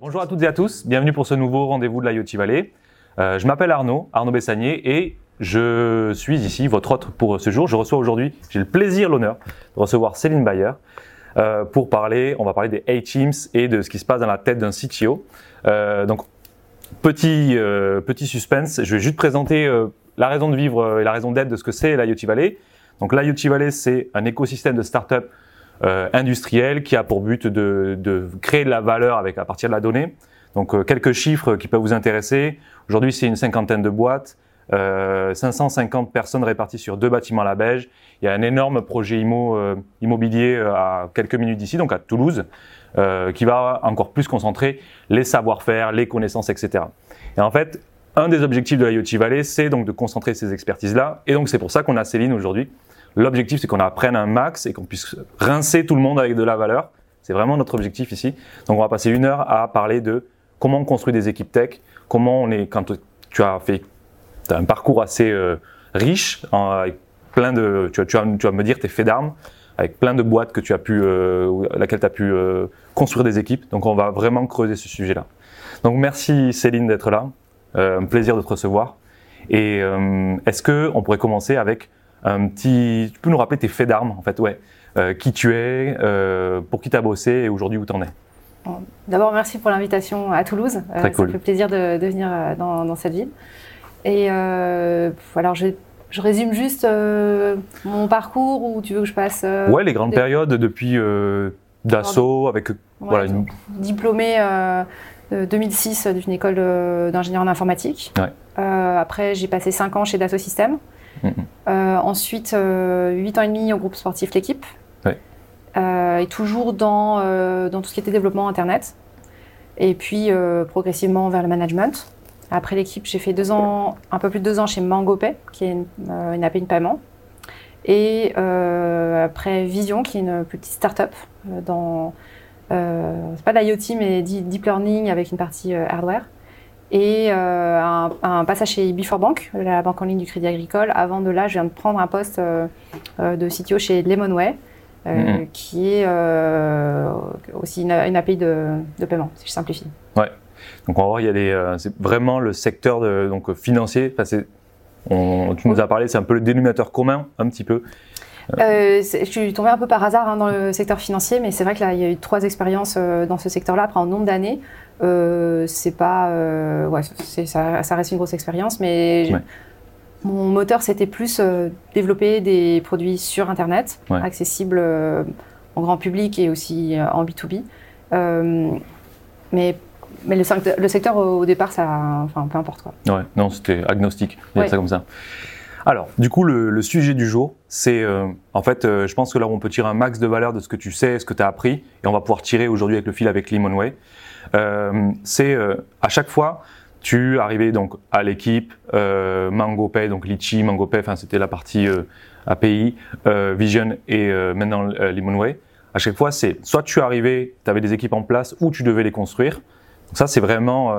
Bonjour à toutes et à tous, bienvenue pour ce nouveau rendez-vous de l'IoT Valley. Euh, je m'appelle Arnaud, Arnaud Bessanier, et je suis ici, votre hôte pour ce jour. Je reçois aujourd'hui, j'ai le plaisir, l'honneur de recevoir Céline Bayer euh, pour parler, on va parler des A-Teams et de ce qui se passe dans la tête d'un CTO. Euh, donc, petit, petit suspense, je vais juste présenter la raison de vivre et la raison d'être de ce que c'est l'IoT Valley. Donc, l'IoT Valley, c'est un écosystème de start-up euh, industriel qui a pour but de, créer de la valeur avec à partir de la donnée. Donc euh, quelques chiffres qui peuvent vous intéresser. Aujourd'hui, c'est une cinquantaine de boîtes, euh, 550 personnes réparties sur deux bâtiments à la Beige. Il y a un énorme projet immo, euh, immobilier euh, à quelques minutes d'ici, donc à Toulouse, qui va encore plus concentrer les savoir-faire, les connaissances, etc. Et en fait, un des objectifs de l'IoT Valley, c'est donc de concentrer ces expertises-là. Et donc c'est pour ça qu'on a Céline aujourd'hui L'objectif, c'est qu'on apprenne un max et qu'on puisse rincer tout le monde avec de la valeur. C'est vraiment notre objectif ici. Donc, on va passer une heure à parler de comment on construit des équipes tech, comment on est, quand tu as fait as un parcours assez euh, riche, avec plein de, tu vas, me dire tes faits d'armes, avec plein de boîtes que tu as pu, euh, laquelle tu as pu euh, construire des équipes. Donc, on va vraiment creuser ce sujet-là. Donc, merci Céline d'être là. Un plaisir de te recevoir. Et est-ce que on pourrait commencer avec un petit. Tu peux nous rappeler tes faits d'armes, en fait, ouais. Euh, qui tu es, euh, pour qui tu as bossé et aujourd'hui où tu en es. Bon, D'abord, merci pour l'invitation à Toulouse. Très euh, cool. Ça fait plaisir de, de venir euh, dans, dans cette ville. Et euh, alors, je, je résume juste euh, mon parcours ou tu veux que je passe euh, ouais, les grandes des- périodes depuis euh, Dassault, avec. ouais, voilà, une- diplômée euh, de 2006 d'une école euh, d'ingénieur en informatique. Ouais. Euh, après, j'ai passé 5 ans chez Dassault Systèmes. Euh, ensuite, euh, 8 ans et demi au groupe sportif L'équipe. Ouais. Euh, et toujours dans, euh, dans tout ce qui était développement Internet. Et puis, progressivement vers le management. Après l'équipe, j'ai fait deux ans, un peu plus de deux ans chez MangoPay, qui est une, une API de paiement. Et après Vision, qui est une petite start-up dans, c'est pas de l'IoT, mais deep learning avec une partie hardware. Et euh, un, un passage chez Before Bank, la banque en ligne du Crédit Agricole. Avant de là, je viens de prendre un poste euh, euh, de CTO chez Lemonway, euh, Mhm. qui est aussi une, une API de, de paiement, si je simplifie. donc on va voir, il y a des. c'est vraiment le secteur de, donc, financier. Enfin, c'est- on- tu nous as parlé, c'est un peu le dénominateur commun, un petit peu. Euh, je suis tombée un peu par hasard hein, dans le secteur financier, mais c'est vrai que là, il y a eu trois expériences euh, dans ce secteur-là après un nombre d'années. Euh, c'est pas, euh, ouais, ça, ça reste une grosse expérience, mais Ouais. mon moteur c'était plus euh, développer des produits sur Internet, Ouais. accessibles au grand public et aussi en B2B. Euh, mais mais le, secteur- le secteur au départ, ça, enfin, peu importe quoi. Ouais, non, c'était agnostique, Ouais. ça comme ça. Alors, du coup, le, le sujet du jour, c'est, euh, en fait, euh, je pense que là, on peut tirer un max de valeur de ce que tu sais, ce que tu as appris, et on va pouvoir tirer aujourd'hui avec le fil avec Limonway. Euh, c'est euh, à chaque fois, tu arrivais donc à l'équipe euh, MangoPay, donc Litchi, MangoPay, enfin c'était la partie euh, API, Vision et maintenant Limonway. À chaque fois, c'est soit tu arrivais, tu avais des équipes en place, ou tu devais les construire. Donc ça, c'est vraiment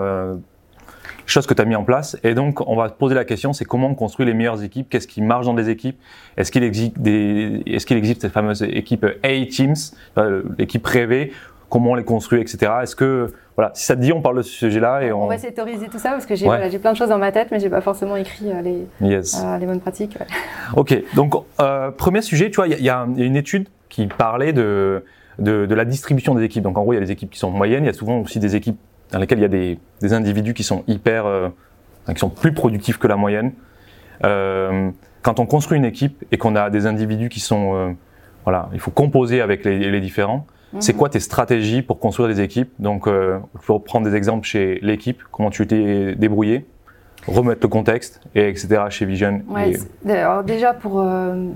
chose que tu as mis en place. Et donc, on va te poser la question, c'est comment on construit les meilleures équipes? Qu'est-ce qui marche dans des équipes? Est-ce qu'il existe cette fameuse équipe A-Teams, l'équipe rêvée Comment on les construit, etc. Est-ce que, voilà, si ça te dit, on parle de ce sujet-là et On on. va théoriser tout ça parce que j'ai, Ouais. voilà, j'ai plein de choses dans ma tête, mais j'ai pas forcément écrit euh, les, Yes. euh, les bonnes pratiques. ouais. Ok, donc euh, premier sujet, tu vois, il y, a- y une étude qui parlait de, de, de la distribution des équipes. Donc en gros, il y a des équipes qui sont moyennes, il y a souvent aussi des équipes dans lesquelles il y a des, des individus qui sont hyper, qui sont plus productifs que la moyenne. Quand on construit une équipe et qu'on a des individus qui sont, voilà, il faut composer avec les, les différents. C'est quoi tes stratégies pour construire des équipes Donc, euh, peux prendre des exemples chez l'équipe, comment tu t'es débrouillé, remettre le contexte, et etc. chez Vision. Ouais, et- alors déjà pour euh,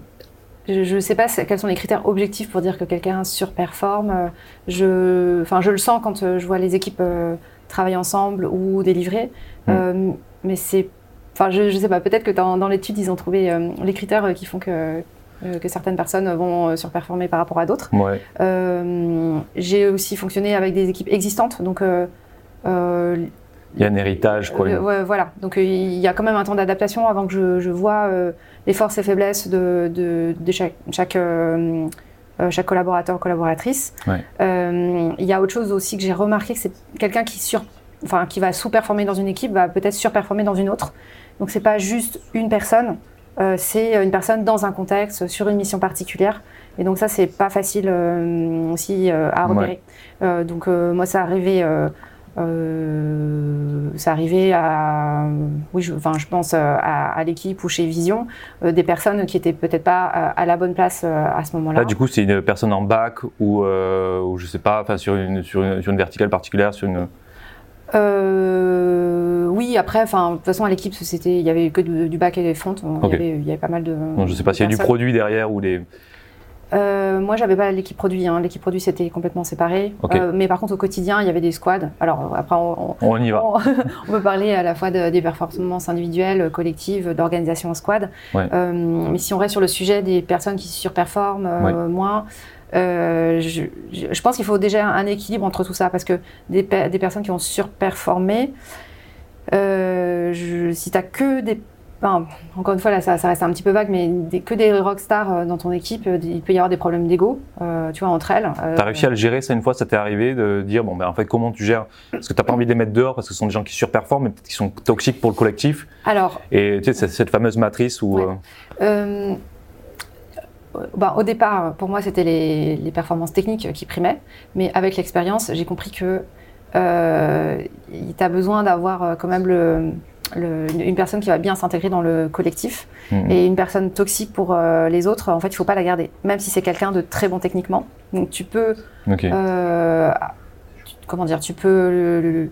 je ne sais pas quels sont les critères objectifs pour dire que quelqu'un surperforme. Je, enfin, je le sens quand euh, je vois les équipes euh, travailler ensemble ou délivrer. Mm. mais c'est, enfin, je, ne sais pas. Peut-être que dans, dans l'étude ils ont trouvé les critères qui font que que certaines personnes vont surperformer par rapport à d'autres. Ouais. J'ai aussi fonctionné avec des équipes existantes, donc il y a un héritage, quoi. Euh, voilà. Donc il y a quand même un temps d'adaptation avant que je, je vois euh, les forces et faiblesses de, de, de chaque, chaque, euh, chaque collaborateur, collaboratrice. il y a autre chose aussi que j'ai remarqué, que c'est quelqu'un qui, sur, enfin, qui va sous-performer dans une équipe, va peut-être surperformer dans une autre. Donc c'est pas juste une personne, c'est une personne dans un contexte, sur une mission particulière. Et donc ça, c'est pas facile aussi à repérer. donc moi, ça arrivait euh, ça arrivait à, oui, je, je pense euh, à, l'équipe ou chez Vision, euh, des personnes qui étaient peut-être pas à, la bonne place à ce moment-là. Là, du coup, c'est une personne en bac ou, ou je sais pas, enfin, sur une, sur une, sur une verticale particulière, sur une. Oui, après, enfin, de toute façon, à l'équipe, c'était, il y avait que du, bac et des fontes. Il, y avait, il, y avait, pas mal de. je sais pas s'il y a du produit derrière ou des. Euh, moi, j'avais pas l'équipe produit. Hein. L'équipe produit, c'était complètement séparé. Euh, mais par contre, au quotidien, il y avait des squads. Alors, après, on, y va. On, peut parler à la fois des performances individuelles, collectives, d'organisation en squad. Euh, mais si on reste sur le sujet des personnes qui surperforment moins, je, pense qu'il faut déjà un équilibre entre tout ça. Parce que des, des personnes qui ont surperformé, je, si tu que des encore une fois, là, ça, reste un petit peu vague, mais que des rockstars euh, dans ton équipe, euh, il peut y avoir des problèmes d'ego, euh, tu vois, entre elles. Tu as réussi à le gérer ça une fois, ça t'est arrivé de dire, bon, ben en fait, comment tu gères? Parce que tu n'as pas envie de les mettre dehors parce que ce sont des gens qui surperforment, mais peut-être qui sont toxiques pour le collectif. Alors. Et tu sais, cette fameuse matrice où. Ben, au départ, pour moi, c'était les, les, performances techniques qui primaient, mais avec l'expérience, j'ai compris que euh, tu as besoin d'avoir quand même le une personne qui va bien s'intégrer dans le collectif mhm. et une personne toxique pour euh, les autres, en fait, il faut pas la garder, même si c'est quelqu'un de très bon techniquement. Donc tu peux, euh, comment dire, tu peux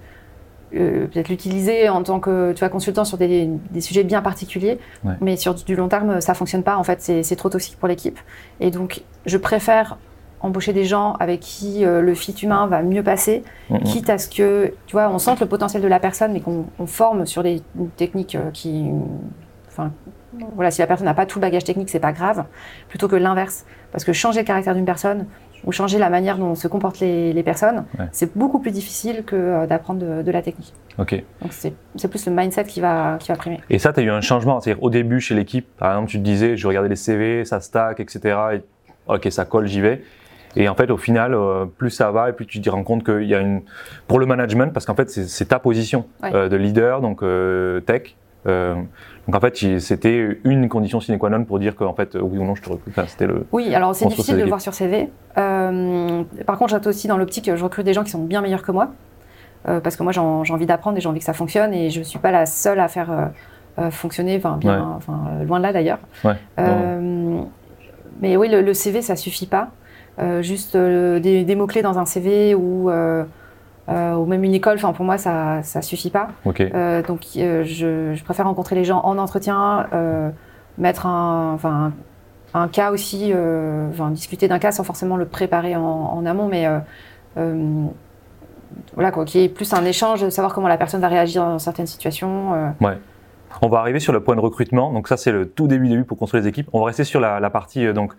peut-être l'utiliser en tant que tu vois consultant sur des, sujets bien particuliers, mais sur du long terme, ça fonctionne pas. En fait, c'est trop toxique pour l'équipe. Et donc, je préfère embaucher des gens avec qui euh, le fit humain va mieux passer, quitte à ce que, tu vois, on sente le potentiel de la personne, mais qu'on forme sur des techniques euh, qui, enfin, voilà, si la personne n'a pas tout le bagage technique, c'est pas grave, plutôt que l'inverse, parce que changer le caractère d'une personne ou changer la manière dont se comportent les, personnes, c'est beaucoup plus difficile que euh, d'apprendre de, la technique. Ok. Donc c'est plus le mindset qui va, qui va primer. Et ça, tu as eu un changement, c'est-à-dire au début chez l'équipe, par exemple, tu te disais, je regardais les CV, ça stack, etc. Et, ok, ça colle, j'y vais. Et en fait, au final, euh, plus ça va et plus tu te rends compte qu'il y a une pour le management parce qu'en fait c'est ta position euh, de leader donc euh, tech. Donc en fait, c'était une condition sine qua non pour dire qu'en fait oui ou non je te recrute. Enfin, c'était le. Oui, alors c'est difficile de le voir sur CV. par contre, j'attends aussi dans l'optique, je recrute des gens qui sont bien meilleurs que moi parce que moi j'ai envie d'apprendre et j'ai envie que ça fonctionne et je suis pas la seule à faire fonctionner, enfin bien, enfin loin de là d'ailleurs. mais oui, le, le, CV ça suffit pas. Euh, juste euh, des, mots-clés dans un CV ou, euh, ou même une école, enfin, pour moi, ça ne suffit pas. donc, je, préfère rencontrer les gens en entretien, mettre un, enfin, un, cas aussi, enfin, discuter d'un cas sans forcément le préparer en, amont, mais voilà quoi, qui est plus un échange, savoir comment la personne va réagir dans certaines situations. Ouais. On va arriver sur le point de recrutement. Donc ça, c'est le tout début début pour construire les équipes. On va rester sur la, la partie donc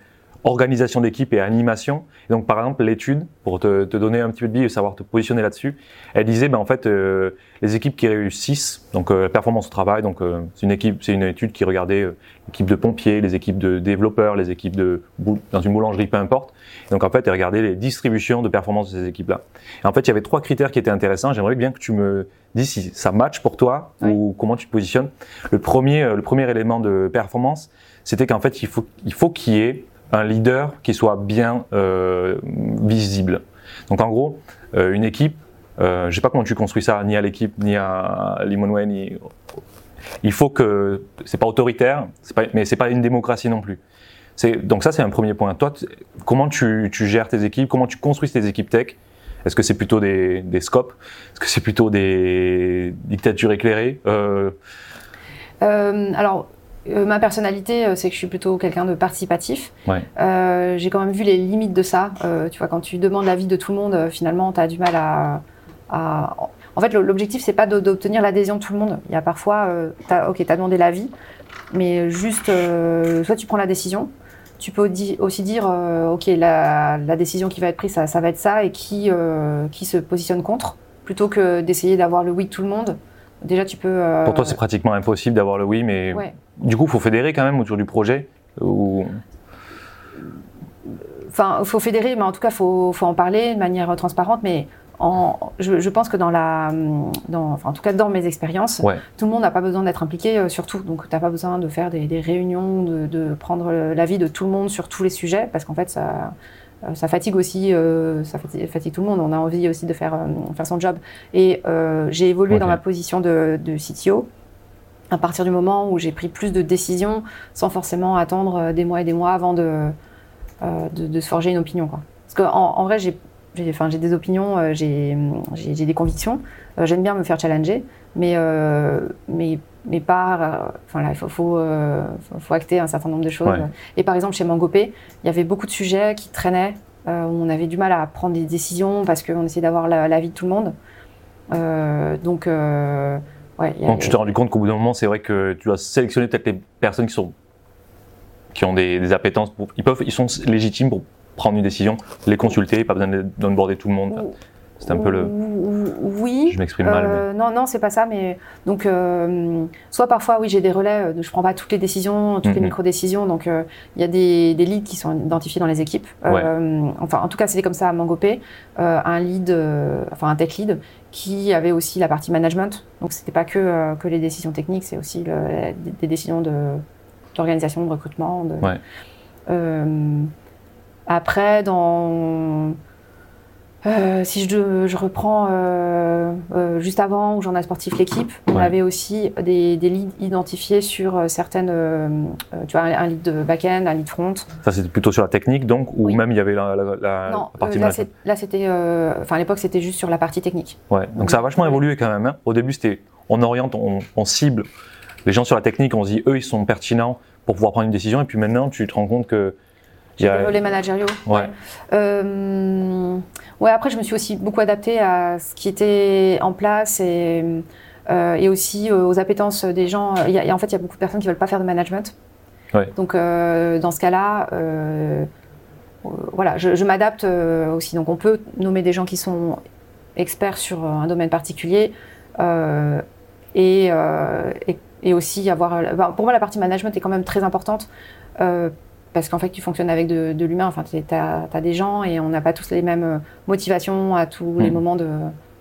organisation d'équipe et animation. Et donc, par exemple, l'étude, pour te, te, donner un petit peu de billes et savoir te positionner là-dessus, elle disait, ben, en fait, euh, les équipes qui réussissent, donc euh, performance au travail, donc euh, c'est une équipe, c'est une étude qui regardait euh, l'équipe de pompiers, les équipes de développeurs, les équipes de dans une boulangerie, peu importe. Et donc, en fait, elle regardait les distributions de performance de ces équipes-là. Et en fait, il y avait trois critères qui étaient intéressants. J'aimerais bien que tu me dises si ça match pour toi ou comment tu te positionnes. Le premier, le premier élément de performance, c'était qu'en fait, il faut, il faut qu'il y ait un leader qui soit bien euh, visible. Donc en gros, euh, une équipe, euh, je sais pas comment tu construis ça, ni à l'équipe, ni à Limonway, ni il faut que c'est pas autoritaire, c'est pas, mais c'est pas une démocratie non plus. Donc ça c'est un premier point. Toi, comment tu, tu, gères tes équipes, comment tu construis tes équipes tech? Est-ce que c'est plutôt des, des scopes? Est-ce que c'est plutôt des dictatures éclairées? Euh... Alors Euh, ma personnalité, euh, c'est que je suis plutôt quelqu'un de participatif. Ouais. Euh, j'ai quand même vu les limites de ça. Tu vois, quand tu demandes l'avis de tout le monde, finalement, tu as du mal à, à- En fait, l'objectif, c'est pas d'obtenir l'adhésion de tout le monde. Il y a parfois, t'as- ok, tu as demandé l'avis, mais juste, soit tu prends la décision, tu peux aussi dire, ok, la, la décision qui va être prise, ça, ça va être ça, et qui, qui se positionne contre, plutôt que d'essayer d'avoir le oui de tout le monde. Déjà, tu peux. Pour toi, c'est pratiquement impossible d'avoir le oui, mais ouais. Du coup, il faut fédérer quand même autour du projet. Ou... Enfin, il faut fédérer, mais en tout cas, il faut, faut en parler de manière transparente. Mais en, je, je pense que dans la, dans, enfin, en tout cas, dans mes expériences, Ouais. tout le monde n'a pas besoin d'être impliqué euh, sur tout. Donc, tu n'as pas besoin de faire des, des réunions, de, de prendre l'avis de tout le monde sur tous les sujets, parce qu'en fait, ça, euh, ça fatigue aussi, euh, ça fatigue, fatigue tout le monde. On a envie aussi de faire, euh, faire son job. Et euh, j'ai évolué dans ma position de, de CTO à partir du moment où j'ai pris plus de décisions sans forcément attendre euh, des mois et des mois avant de, euh, de, de se forger une opinion. Quoi. Parce qu'en en vrai, j'ai enfin, j'ai des opinions, euh, j'ai des convictions. Euh, J'aime bien me faire challenger, mais, mais, mais pas. Enfin là, il faut, faut, faut- acter un certain nombre de choses. Ouais. Et par exemple, chez Mangopé, il y avait beaucoup de sujets qui traînaient, où on avait du mal à prendre des décisions parce qu'on essayait d'avoir la- l'avis de tout le monde. Donc, ouais. il y a- Donc tu t'es rendu compte qu'au bout d'un moment, c'est vrai que tu dois sélectionner peut-être les personnes qui sont qui ont des, des appétences. Pour, ils peuvent, ils sont légitimes pour prendre une décision, les consulter, pas besoin de- d'onboarder tout le monde. C'est un peu le. Oui. Je m'exprime mal, Euh, Non, non, c'est pas ça, mais donc, euh, soit parfois, oui, j'ai des relais, euh, je prends pas toutes les décisions, toutes les Mhm. micro-décisions, donc euh, il y a des, des leads qui sont identifiés dans les équipes. Enfin, en tout cas, c'était comme ça à Mangopé, un lead, enfin un tech lead, qui avait aussi la partie management, donc c'était pas que, euh, que les décisions techniques, c'est aussi le- des, des décisions de d'organisation, de recrutement. De, Ouais. Euh, après, dans euh, si je, je reprends euh, euh, juste avant, où j'en ai sportif l'équipe, on Ouais. avait aussi des, des leads identifiés sur certaines, tu vois, un, lead de back-end, un lead front. Ça, c'était plutôt sur la technique, donc, ou Oui. même il y avait la, la- la- non, la partie là, c'était, enfin à l'époque c'était juste sur la partie technique. Ouais. Donc ça a vachement évolué quand même. hein. Au début, c'était on oriente, on, on cible les gens sur la technique, on se dit eux, ils sont pertinents pour pouvoir prendre une décision. Et puis maintenant, tu te rends compte que Les relais managériaux. Ouais. Euh, ouais, après, je me suis aussi beaucoup adaptée à ce qui était en place et, euh, et aussi aux appétences des gens. Il y a- et en fait, il y a beaucoup de personnes qui veulent pas faire de management. Ouais. Donc, euh, dans ce cas-là, voilà, je, je m'adapte aussi. Donc, on peut nommer des gens qui sont experts sur un domaine particulier et, et, et aussi avoir. pour moi, la partie management est quand même très importante. Euh, parce qu'en fait, tu fonctionnes avec de, de l'humain. Enfin, tu as, des gens et on n'a pas tous les mêmes euh, motivations à tous les Hmm. moments de,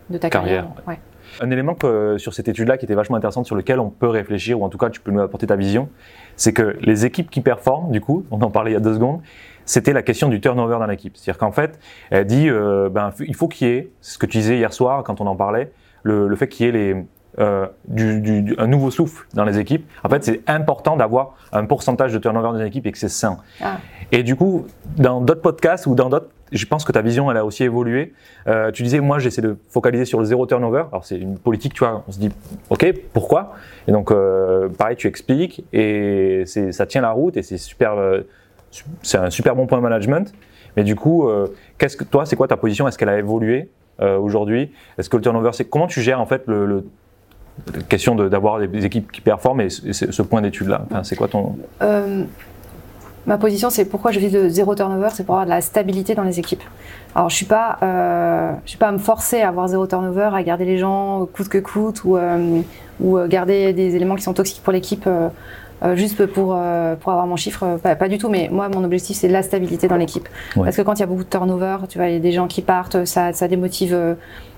de ta Carrière, carrière. Ouais. Un élément que, sur cette étude-là qui était vachement intéressante, sur lequel on peut réfléchir, ou en tout cas tu peux nous apporter ta vision, c'est que les équipes qui performent, du coup, on en parlait il y a deux secondes, c'était la question du turnover dans l'équipe. C'est-à-dire qu'en fait, elle dit, euh, ben, il faut qu'il y ait, c'est ce que tu disais hier soir quand on en parlait, le, le fait qu'il y ait les, euh, du, un nouveau souffle dans les équipes. En fait, c'est important d'avoir un pourcentage de turnover dans les équipes et que c'est sain. Ah. Et du coup, dans d'autres podcasts ou dans d'autres, je pense que ta vision, elle a aussi évolué. Euh, tu disais, moi, j'essaie de focaliser sur le zéro turnover. Alors, c'est une politique, tu vois, on se dit, OK, pourquoi? Et donc, euh, pareil, tu expliques et ça tient la route et c'est super, euh, c'est un super bon point de management. Mais du coup, qu'est-ce que toi, c'est quoi ta position? Est-ce qu'elle a évolué aujourd'hui? Est-ce que le turnover, c'est comment tu gères en fait le, le question de- d'avoir des, des équipes qui performent et ce, point d'étude-là enfin, C'est quoi ton Euh, ma position, c'est pourquoi je vise le zéro turnover, c'est pour avoir de la stabilité dans les équipes. Alors, je suis pas, euh, je suis pas à me forcer à avoir zéro turnover, à garder les gens coûte que coûte, ou, euh, ou garder des éléments qui sont toxiques pour l'équipe. euh, juste pour, euh, pour avoir mon chiffre, euh, pas, pas du tout, mais moi, mon objectif, c'est la stabilité dans l'équipe. Ouais. Parce que quand il y a beaucoup de turnover, tu vois, il y a des gens qui partent, ça, ça démotive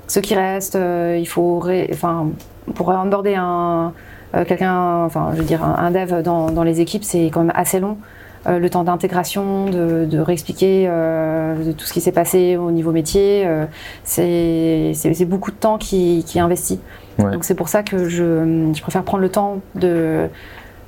ceux qui restent. euh, il faut, ré- enfin, pour onboarder un, euh, quelqu'un, enfin, je veux dire, un, un dev dans, dans les équipes, c'est quand même assez long. Euh, le temps d'intégration, de, de réexpliquer euh, de tout ce qui s'est passé au niveau métier, euh, c'est c'est- c'est beaucoup de temps qui, qui est investi. Ouais. Donc c'est pour ça que je, je préfère prendre le temps de,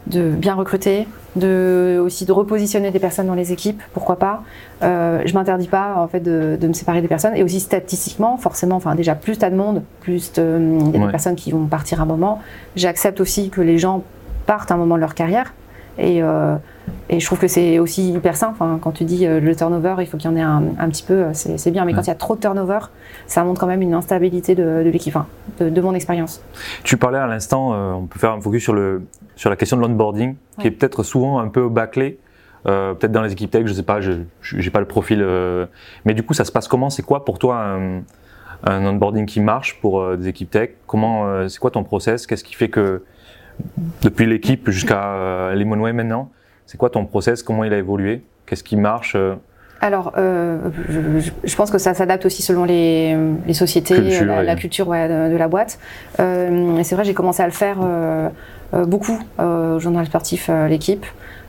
de bien recruter, de aussi de repositionner des personnes dans les équipes, pourquoi pas. Euh, je m'interdis pas en fait de, de me séparer des personnes et aussi statistiquement, forcément, enfin déjà plus t'as de monde, plus euh, il y a Ouais. des personnes qui vont partir un moment. J'accepte aussi que les gens partent un moment de leur carrière. Et, euh, et je trouve que c'est aussi hyper sain. Enfin, quand tu dis euh, le turnover, il faut qu'il y en ait un, un petit peu, euh, c'est bien. Mais quand il y a trop de turnover, ça montre quand même une instabilité de, de l'équipe, enfin, de, de mon expérience. Tu parlais à l'instant, on peut faire un focus sur, le, sur la question de l'onboarding, qui est peut-être souvent un peu bâclé, euh, peut-être dans les équipes tech, je sais pas, je j'ai pas le profil. euh, mais du coup, ça se passe comment? C'est quoi pour toi un, un onboarding qui marche pour euh, des équipes tech? Comment C'est quoi ton process? Qu'est-ce qui fait que depuis l'équipe jusqu'à euh, Lemonway maintenant, c'est quoi ton process? Comment il a évolué? Qu'est-ce qui marche euh, Alors, euh, je, pense que ça s'adapte aussi selon les, les sociétés, Culture, la, culture ouais, de, de la boîte. Euh, c'est vrai, j'ai commencé à le faire euh, euh, beaucoup euh, au journal sportif, euh, l'équipe,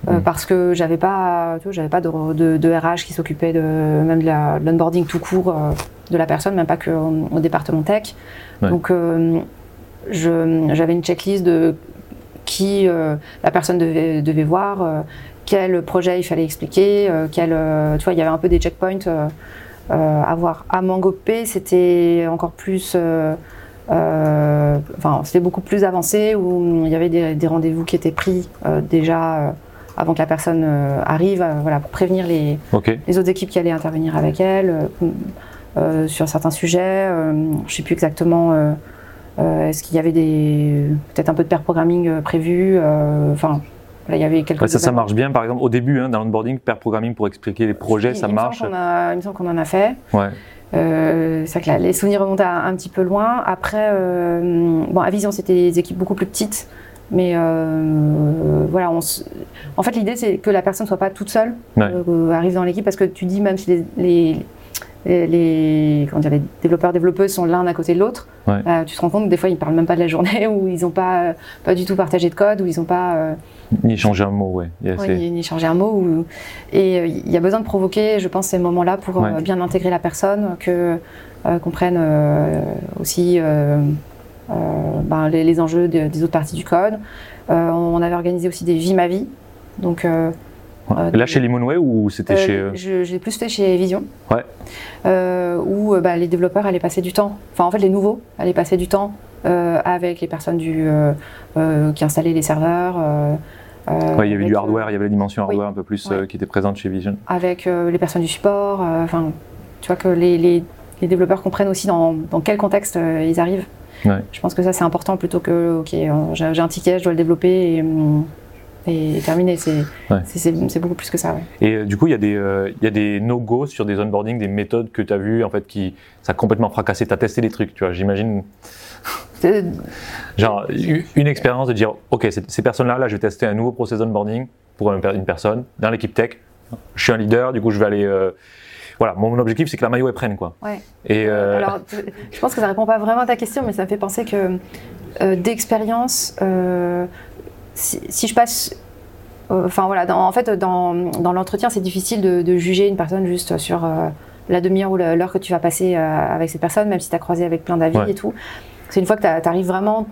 euh, Mm. parce que j'avais pas, j'avais pas de, de, de RH qui s'occupait de même de l'onboarding tout court euh, de la personne, même pas que au, au département tech. Ouais. Donc, euh, j'avais une checklist de qui euh, la personne devait, devait voir. euh, quel projet il fallait expliquer, euh, quel, tu vois, il y avait un peu des checkpoints à voir. À Mangopé, c'était encore plus, euh, enfin, c'était beaucoup plus avancé où il y avait des, des rendez-vous qui étaient pris euh, déjà euh, avant que la personne arrive, voilà, pour prévenir les, les autres équipes qui allaient intervenir avec elle sur certains sujets. Je sais plus exactement. Euh, Est-ce qu'il y avait des peut-être un peu de pair programming euh, prévu euh, Enfin, là, il y avait quelques. Ouais, ça, ça marche bien, par exemple, au début, hein, dans l'onboarding, pair programming pour expliquer les projets, ça il marche. a- il me semble qu'on en a fait. Ouais. Euh, c'est vrai que là, les souvenirs remontent à- un petit peu loin. Après, euh, bon, à Vision, c'était des équipes beaucoup plus petites. Mais euh, voilà, on s- en fait, l'idée, c'est que la personne ne soit pas toute seule, Ouais. arrive dans l'équipe, parce que tu dis, même si les, les, les, les- comment dire, les développeurs, développeuses sont l'un à côté de l'autre, Ouais. euh, tu te rends compte que des fois, ils ne parlent même pas de la journée, ou ils n'ont pas, pas du tout partagé de code, ou ils n'ont pas. euh, Ni changer un mot, ouais. Il y a- oui, ni, changer un mot. Ou... Et euh, il y a besoin de provoquer, je pense, ces moments-là pour euh, Ouais. bien intégrer la personne, que euh, qu'on prenne euh, aussi euh, euh, ben, les, les enjeux de- des autres parties du code. Euh, on avait organisé aussi des vies ma vie. Donc, euh, Ouais. Là, chez Limonway ou c'était euh, chez. euh, l'ai plus fait chez Vision. Ouais. Euh, où euh, bah, les développeurs allaient passer du temps, enfin en fait les nouveaux allaient passer du temps euh, avec les personnes du, qui installaient les serveurs. Ouais, il y avait du hardware, il y avait la dimension oui. hardware un peu plus qui était présente chez Vision. avec les personnes du support. Enfin, tu vois que les, les- les développeurs comprennent aussi dans, dans quel contexte ils arrivent. Je pense que ça c'est important plutôt que ok, j'ai j'ai un ticket, je dois le développer et, hum, et terminer. C'est Ouais. beaucoup plus que ça. Ouais. Et euh, du coup, il y a des, euh, il y a des no-go sur des onboarding, des méthodes que tu as vues, en fait, qui ça a complètement fracassé. Tu as testé des trucs, tu vois. J'imagine, genre, une expérience de dire, OK, ces, personnes-là, là, je vais tester un nouveau process onboarding pour une, per- une personne dans l'équipe tech. Je suis un leader, du coup, je vais aller. euh, voilà, mon objectif, c'est que la maillot, elle prenne, quoi. Ouais. Et, euh, Alors, je pense que ça répond pas vraiment à ta question, mais ça me fait penser que euh, d'expérience, euh, si, si je passe, euh, enfin voilà, dans- en fait, dans, dans l'entretien, c'est difficile de, de juger une personne juste sur euh, la demi-heure ou l'heure que tu vas passer euh, avec cette personne, même si tu as croisé avec plein d'avis Ouais. et tout. C'est une fois que tu arrives vraiment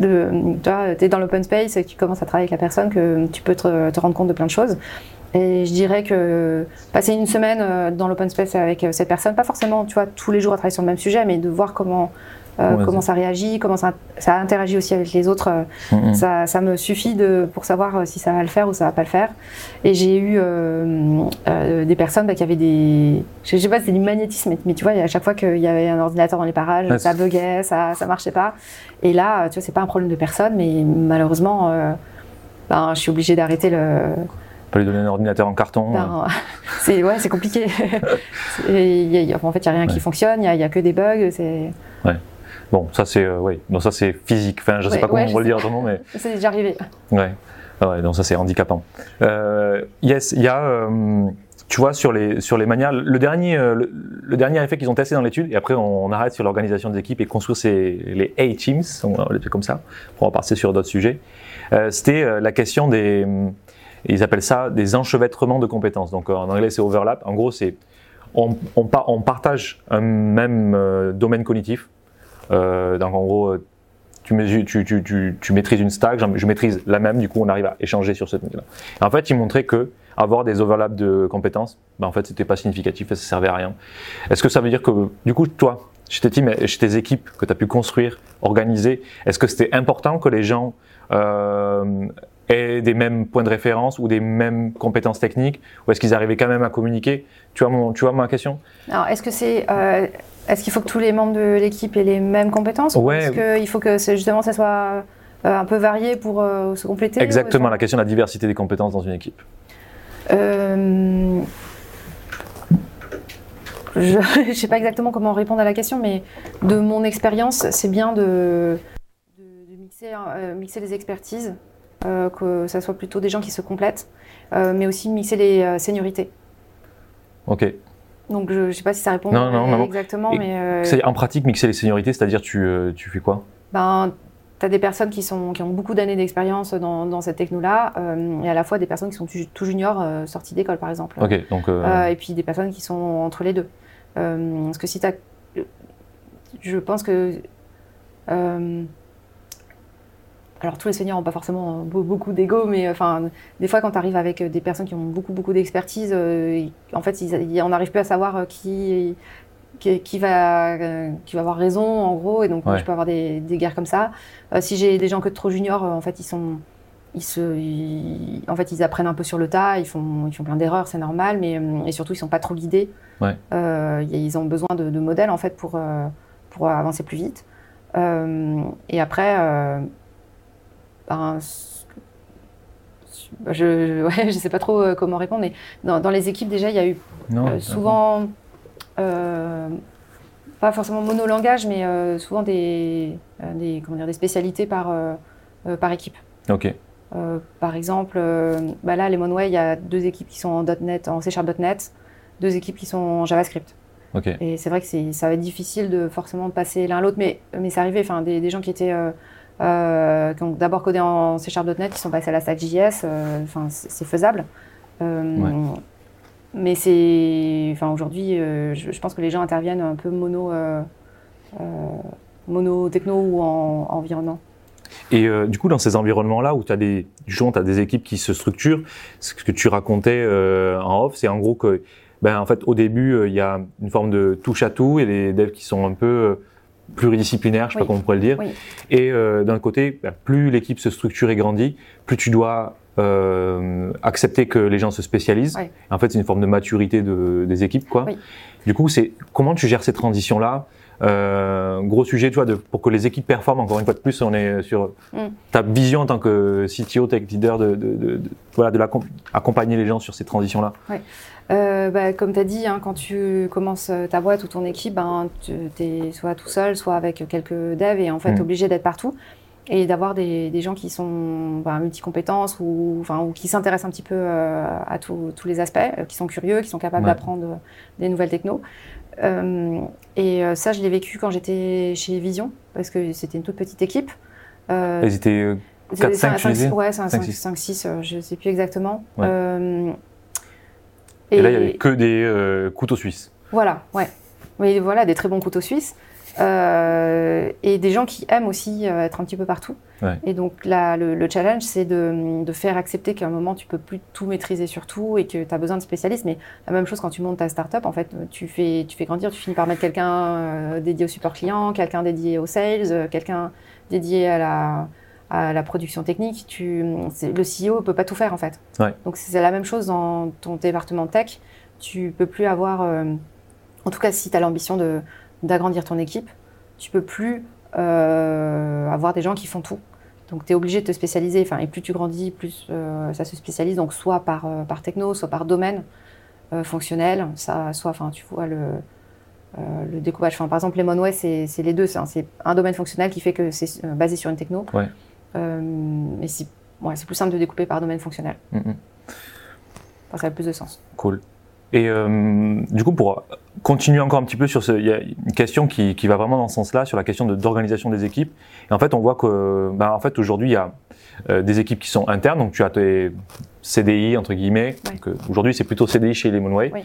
de, tu es dans l'open space et que tu commences à travailler avec la personne que tu peux te, te rendre compte de plein de choses. Et je dirais que passer une semaine dans l'open space avec cette personne, pas forcément, tu vois, tous les jours à travailler sur le même sujet, mais de voir comment, euh, Ouais, comment ça réagit, comment ça, ça interagit aussi avec les autres. euh, mm, mm. ça, ça me suffit de, pour savoir euh, si ça va le faire ou ça va pas le faire. Et j'ai eu euh, des personnes bah, qui avaient des. Je sais pas c'est du magnétisme, mais, mais tu vois, à chaque fois qu'il y avait un ordinateur dans les parages, Ouais, ça buguait, ça, ça marchait pas. Et là, tu vois, c'est pas un problème de personne, mais malheureusement, ben, je suis obligée d'arrêter le. Pas lui donner un ordinateur en carton. euh. ben, c'est ouais, c'est compliqué. C'est- il y a- il y a- en fait, il y a rien Ouais. qui fonctionne, il y a, il y a que des bugs. C'est Bon, ça c'est, euh, oui, donc ça c'est physique. Enfin, je sais Ouais, pas comment ouais, on va le dire autrement, mais c'est déjà arrivé. Ouais, Ah ouais, donc ça c'est handicapant. Euh, yes, il y a, euh, tu vois, sur les sur les manières, le dernier le, le dernier effet qu'ils ont testé dans l'étude, et après on, on arrête sur l'organisation des équipes et construire ces, les A teams, on les trucs comme ça, pour en passer sur d'autres sujets. C'était la question des, ils appellent ça des enchevêtrements de compétences. Donc en anglais c'est overlap. En gros c'est on, on, pa- on partage un même euh, domaine cognitif. Euh, donc en gros, euh, tu, maîtrises une stack, je maîtrise la même, du coup on arrive à échanger sur cette là En fait, ils montraient que avoir des overlaps de compétences, ben en fait c'était pas significatif et ça servait à rien. Est-ce que ça veut dire que, du coup, toi, chez tes chez tes équipes que tu as pu construire, organiser, est-ce que c'était important que les gens euh, aient des mêmes points de référence ou des mêmes compétences techniques Ou est-ce qu'ils arrivaient quand même à communiquer? Tu vois, mon, tu ma question? Alors, est-ce que c'est. Est-ce qu'il faut que tous les membres de l'équipe aient les mêmes compétences Ou Ouais. est-ce qu'il faut que justement ça soit euh, un peu varié pour euh, se compléter Exactement, ou la question de la diversité des compétences dans une équipe. Euh, Je ne sais pas exactement comment répondre à la question, mais de mon expérience, c'est bien de, de- de mixer, euh, mixer les expertises, euh, que ça soit plutôt des gens qui se complètent, euh, mais aussi mixer les euh, seniorités. Ok. Donc je ne sais pas si ça répond Non, non, non, exactement, mais euh, C'est en pratique mixer les seniorités, c'est-à-dire tu, euh, tu fais quoi? Ben, tu as des personnes qui, sont, qui ont beaucoup d'années d'expérience dans, dans cette techno-là, euh, et à la fois des personnes qui sont tout, juniors, euh, sorties d'école par exemple. Ok, donc euh, et puis des personnes qui sont entre les deux. Parce que si tu Je pense que. Euh, alors, tous les seniors n'ont pas forcément be- beaucoup d'ego, mais enfin, des fois, quand tu arrives avec des personnes qui ont beaucoup, beaucoup d'expertise, euh, en fait, ils- on n'arrive plus à savoir euh, qui, qui, qui va, euh, qui va avoir raison, en gros, et donc Ouais. je peux avoir des, des guerres comme ça. Euh, si j'ai des gens que trop juniors, euh, en fait, ils sont. Ils, se, ils- en fait, ils apprennent un peu sur le tas, ils font, ils font plein d'erreurs, c'est normal, mais euh, et surtout, ils sont pas trop guidés. Ouais. Euh, ils ont besoin de, de modèles, en fait, pour, euh, pour avancer plus vite. Euh, et après, euh, ben, je, ouais, je sais pas trop euh, comment répondre, mais dans, dans les équipes, déjà, il y a eu non, euh, souvent, euh, pas forcément monolangage, mais euh, souvent des, des, comment dire, des spécialités par, euh, par équipe. Ok, par exemple, bah là, Lemonway, il y a deux équipes qui sont en .NET, en C .NET, deux équipes qui sont en JavaScript. Et c'est vrai que ça va être difficile de forcément passer l'un à l'autre, mais, mais c'est arrivé. Enfin, des, des gens qui étaient euh, ont d'abord codé en C .NET, qui sont passés à la stack JS. euh, Enfin, c'est faisable. Euh, Ouais. Mais c'est, enfin, aujourd'hui, euh, je, je pense que les gens interviennent un peu mono, mono techno ou en, en environnement. Et euh, du coup, dans ces environnements-là où tu as des, justement, as des équipes qui se structurent, ce que tu racontais euh, en off, c'est en gros que, ben, en fait, au début, euh, il y a une forme de touche à tout et les devs qui sont un peu pluridisciplinaires, je sais Oui. pas comment on pourrait le dire. Oui. Et euh, d'un côté, ben, plus l'équipe se structure et grandit, plus tu dois euh, accepter que les gens se spécialisent. Oui. En fait, c'est une forme de maturité de, des équipes, quoi. Du coup, c'est comment tu gères ces transitions-là euh, Gros sujet, tu vois, de, pour que les équipes performent. Encore une fois de plus, on est sur Mm. ta vision en tant que CTO, tech leader, de, de, de, voilà, de accompagner les gens sur ces transitions-là. Euh, bah, comme tu as dit, hein, quand tu commences euh, ta boîte ou ton équipe, ben, tu es soit tout seul, soit avec quelques devs et en fait Mm. obligé d'être partout et d'avoir des, des gens qui sont ben, multi-compétences ou, enfin, ou qui s'intéressent un petit peu euh, à tous tous les aspects, euh, qui sont curieux, qui sont capables Ouais. d'apprendre des nouvelles technos. Euh, et ça, je l'ai vécu quand j'étais chez Vision parce que c'était une toute petite équipe. Euh, Elles étaient euh, c'est- 4, c'est 5, un- tu disais Ouais, c'est un Cinq, 5, six. 5, 6, euh, je ne sais plus exactement. Ouais. Et, là, il y avait que des euh, couteaux suisses. Voilà, ouais. Oui, voilà, des très bons couteaux suisses. Euh, et des gens qui aiment aussi euh, être un petit peu partout. Ouais. Et donc là, le, le challenge, c'est de, de faire accepter qu'à un moment, tu peux plus tout maîtriser sur tout et que tu as besoin de spécialistes. Mais la même chose quand tu montes ta startup, en fait, tu fais, tu fais grandir, tu finis par mettre quelqu'un dédié au support client, quelqu'un dédié au sales, quelqu'un dédié à la, à la production technique. Tu, le CEO ne peut pas tout faire, en fait. Ouais. Donc c'est la même chose dans ton département tech. Tu peux plus avoir... euh, en tout cas, si tu as l'ambition d'agrandir ton équipe, tu peux plus euh, avoir des gens qui font tout. Donc, tu es obligé de te spécialiser. Enfin, et plus tu grandis, plus euh, ça se spécialise. Donc, soit par, par techno, soit par domaine fonctionnel. Ça, soit, enfin, tu vois, le, euh, le découpage. Enfin, par exemple, Lemonway, c'est c'est les deux. C'est un, domaine fonctionnel qui fait que c'est euh, basé sur une techno. Ouais. Euh, mais c'est ouais, c'est plus simple de découper par domaine fonctionnel. Mm, mm. Enfin, ça a plus de sens. Cool. Et euh, du coup, pour continuer encore un petit peu sur ce, il y a une question qui, qui va vraiment dans ce sens-là, sur la question de- d'organisation des équipes. Et en fait, on voit que, bah, en fait, aujourd'hui, il y a euh, des équipes qui sont internes, donc tu as tes CDI entre guillemets. Ouais. Euh, aujourd'hui, c'est plutôt CDI chez Lemonway. Oui.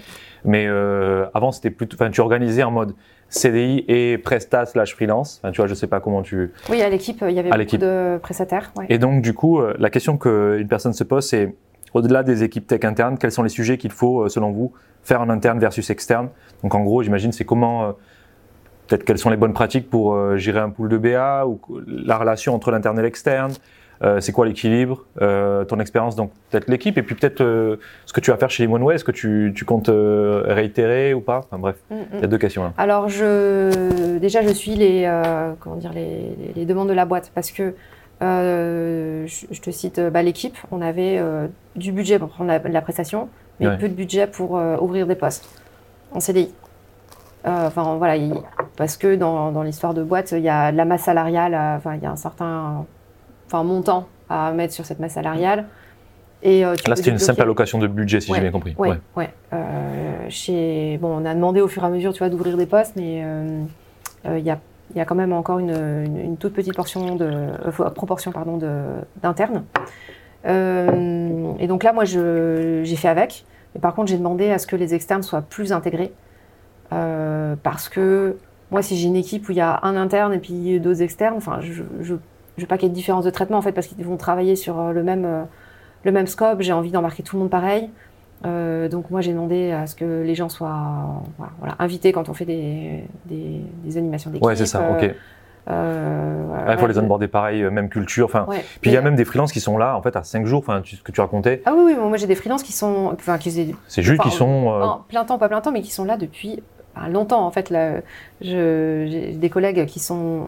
Mais euh, avant, c'était plutôt, enfin, tu organisais en mode CDI et Presta slash freelance. Enfin, tu vois, je sais pas comment tu. Oui, à l'équipe, il y avait À beaucoup l'équipe. de prestataires. ouais. Et donc, du coup, la question qu'une personne se pose, c'est au-delà des équipes tech internes, quels sont les sujets qu'il faut, selon vous, faire en interne versus externe? Donc, en gros, j'imagine, c'est comment, peut-être quelles sont les bonnes pratiques pour euh, gérer un pool de BA ou la relation entre l'interne et l'externe, Euh, c'est quoi l'équilibre euh, Ton expérience, donc peut-être l'équipe, et puis peut-être euh, ce que tu vas faire chez Limonway. Est-ce que tu, tu comptes réitérer ou pas? Enfin bref, Mm, mm. il y a deux questions là. Alors, je, déjà, je suis les, comment dire, les, les- les demandes de la boîte parce que je, je te cite bah, l'équipe. On avait du budget pour prendre la, la prestation, mais Ouais. peu de budget pour ouvrir des postes en CDI. Euh, Enfin, voilà, il- parce que dans, dans l'histoire de boîte, il y a de la masse salariale, euh, enfin, il y a un certain enfin, montant à mettre sur cette masse salariale. Et, euh, Là, c'était une simple allocation de budget, si Ouais, j'ai bien compris. Ouais, ouais. Euh, chez... Bon, on a demandé au fur et à mesure, tu vois, d'ouvrir des postes, mais euh, il y, a, y a quand même encore une, une- une toute petite portion de, proportion pardon, d'internes. Et donc là, moi, j'ai fait avec. Mais par contre, j'ai demandé à ce que les externes soient plus intégrés. Euh, parce que moi, si j'ai une équipe où il y a un interne et puis d'autres externes, enfin, je ne veux pas qu'il y ait de différence de traitement, en fait, parce qu'ils vont travailler sur euh, le même, euh, le même scope. J'ai envie d'embarquer tout le monde pareil. Euh, donc moi, j'ai demandé à ce que les gens soient voilà, voilà, invités quand on fait des, des, des animations d'équipe. Ouais, c'est ça, ok. euh, Ouais, il faut les onboarder pareil, même culture. Enfin, Ouais. puis il y a même des freelances qui sont là, en fait, à 5 jours, enfin, ce que tu racontais. Ah oui, oui, moi j'ai des freelances qui sont, enfin, qui C'est juste Enfin, qu'ils sont. euh, plein temps, pas plein temps, mais qui sont là depuis enfin, longtemps. En fait, là, j'ai des collègues qui sont,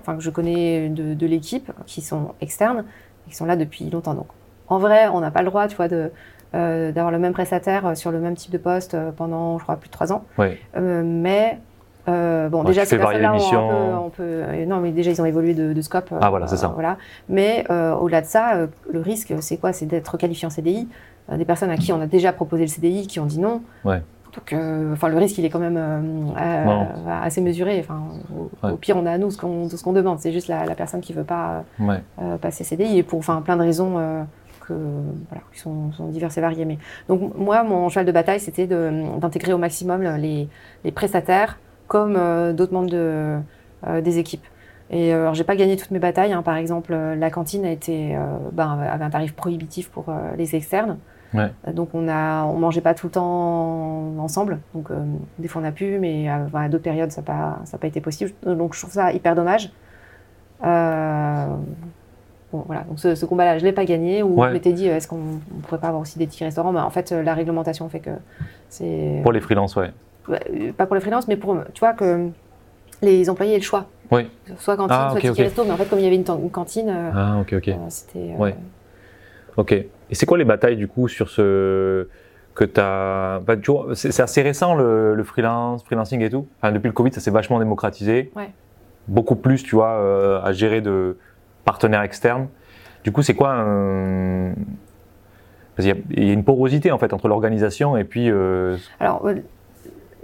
enfin, que je connais de, de l'équipe, qui sont externes, et qui sont là depuis longtemps. Donc, en vrai, on n'a pas le droit, tu vois, de euh, d'avoir le même prestataire sur le même type de poste pendant, je crois, plus de trois ans. ouais. Euh, mais euh, bon, Ouais, déjà, ces personnes-là peu- on peut, non, mais déjà, ils ont évolué de, de scope. Ah, voilà, c'est ça. Voilà. Mais au-delà de ça, le risque, c'est quoi? C'est d'être qualifié en CDI. Des personnes à qui on a déjà proposé le CDI qui ont dit non. Ouais. Donc, euh, enfin, le risque, il est quand même euh, euh, assez mesuré. Enfin, au, Ouais. au pire, on a à nous ce qu'on ce qu'on demande. C'est juste la, la personne qui veut pas ouais. euh, passer CDI et pour enfin, plein de raisons euh, que, voilà, qui sont, sont diverses et variées. Mais, donc moi, mon cheval de bataille, c'était de- d'intégrer au maximum les, les prestataires comme euh, d'autres membres de, euh, des équipes. Et euh, j'ai pas gagné toutes mes batailles. hein. Par exemple, euh, la cantine a été, euh, ben, avait un tarif prohibitif pour les externes. Ouais. Euh, Donc on a, on mangeait pas tout le temps ensemble. Donc euh, des fois on a pu, mais à, à d'autres périodes ça n'a pas, ça a pas été possible. Donc je trouve ça hyper dommage. Euh, bon, voilà. Donc ce, ce combat-là, je l'ai pas gagné. Ou Ouais. je m'étais dit, euh, est-ce qu'on ne pourrait pas avoir aussi des tickets restaurants? Mais en fait, euh, la réglementation fait que c'est Pour les freelances, ouais. Euh, pas pour les freelances, mais pour tu vois que les employés aient le choix. Oui. Soit cantine, Ah, soit ok, ticket ok. resto. Mais en fait, comme il y avait une, cantine, euh, Ah, ok, ok. euh, c'était. euh, Ouais. Ok. Et c'est quoi les batailles du coup sur ce que tu as. tu vois, c'est assez récent le, le freelance, freelancing et tout. Enfin, depuis le Covid, ça s'est vachement démocratisé. Ouais. Beaucoup plus, tu vois, euh, à gérer de partenaires externes. Du coup, c'est quoi un. Parce qu'il y a- il y, a une porosité en fait entre l'organisation et puis. euh, Alors, euh,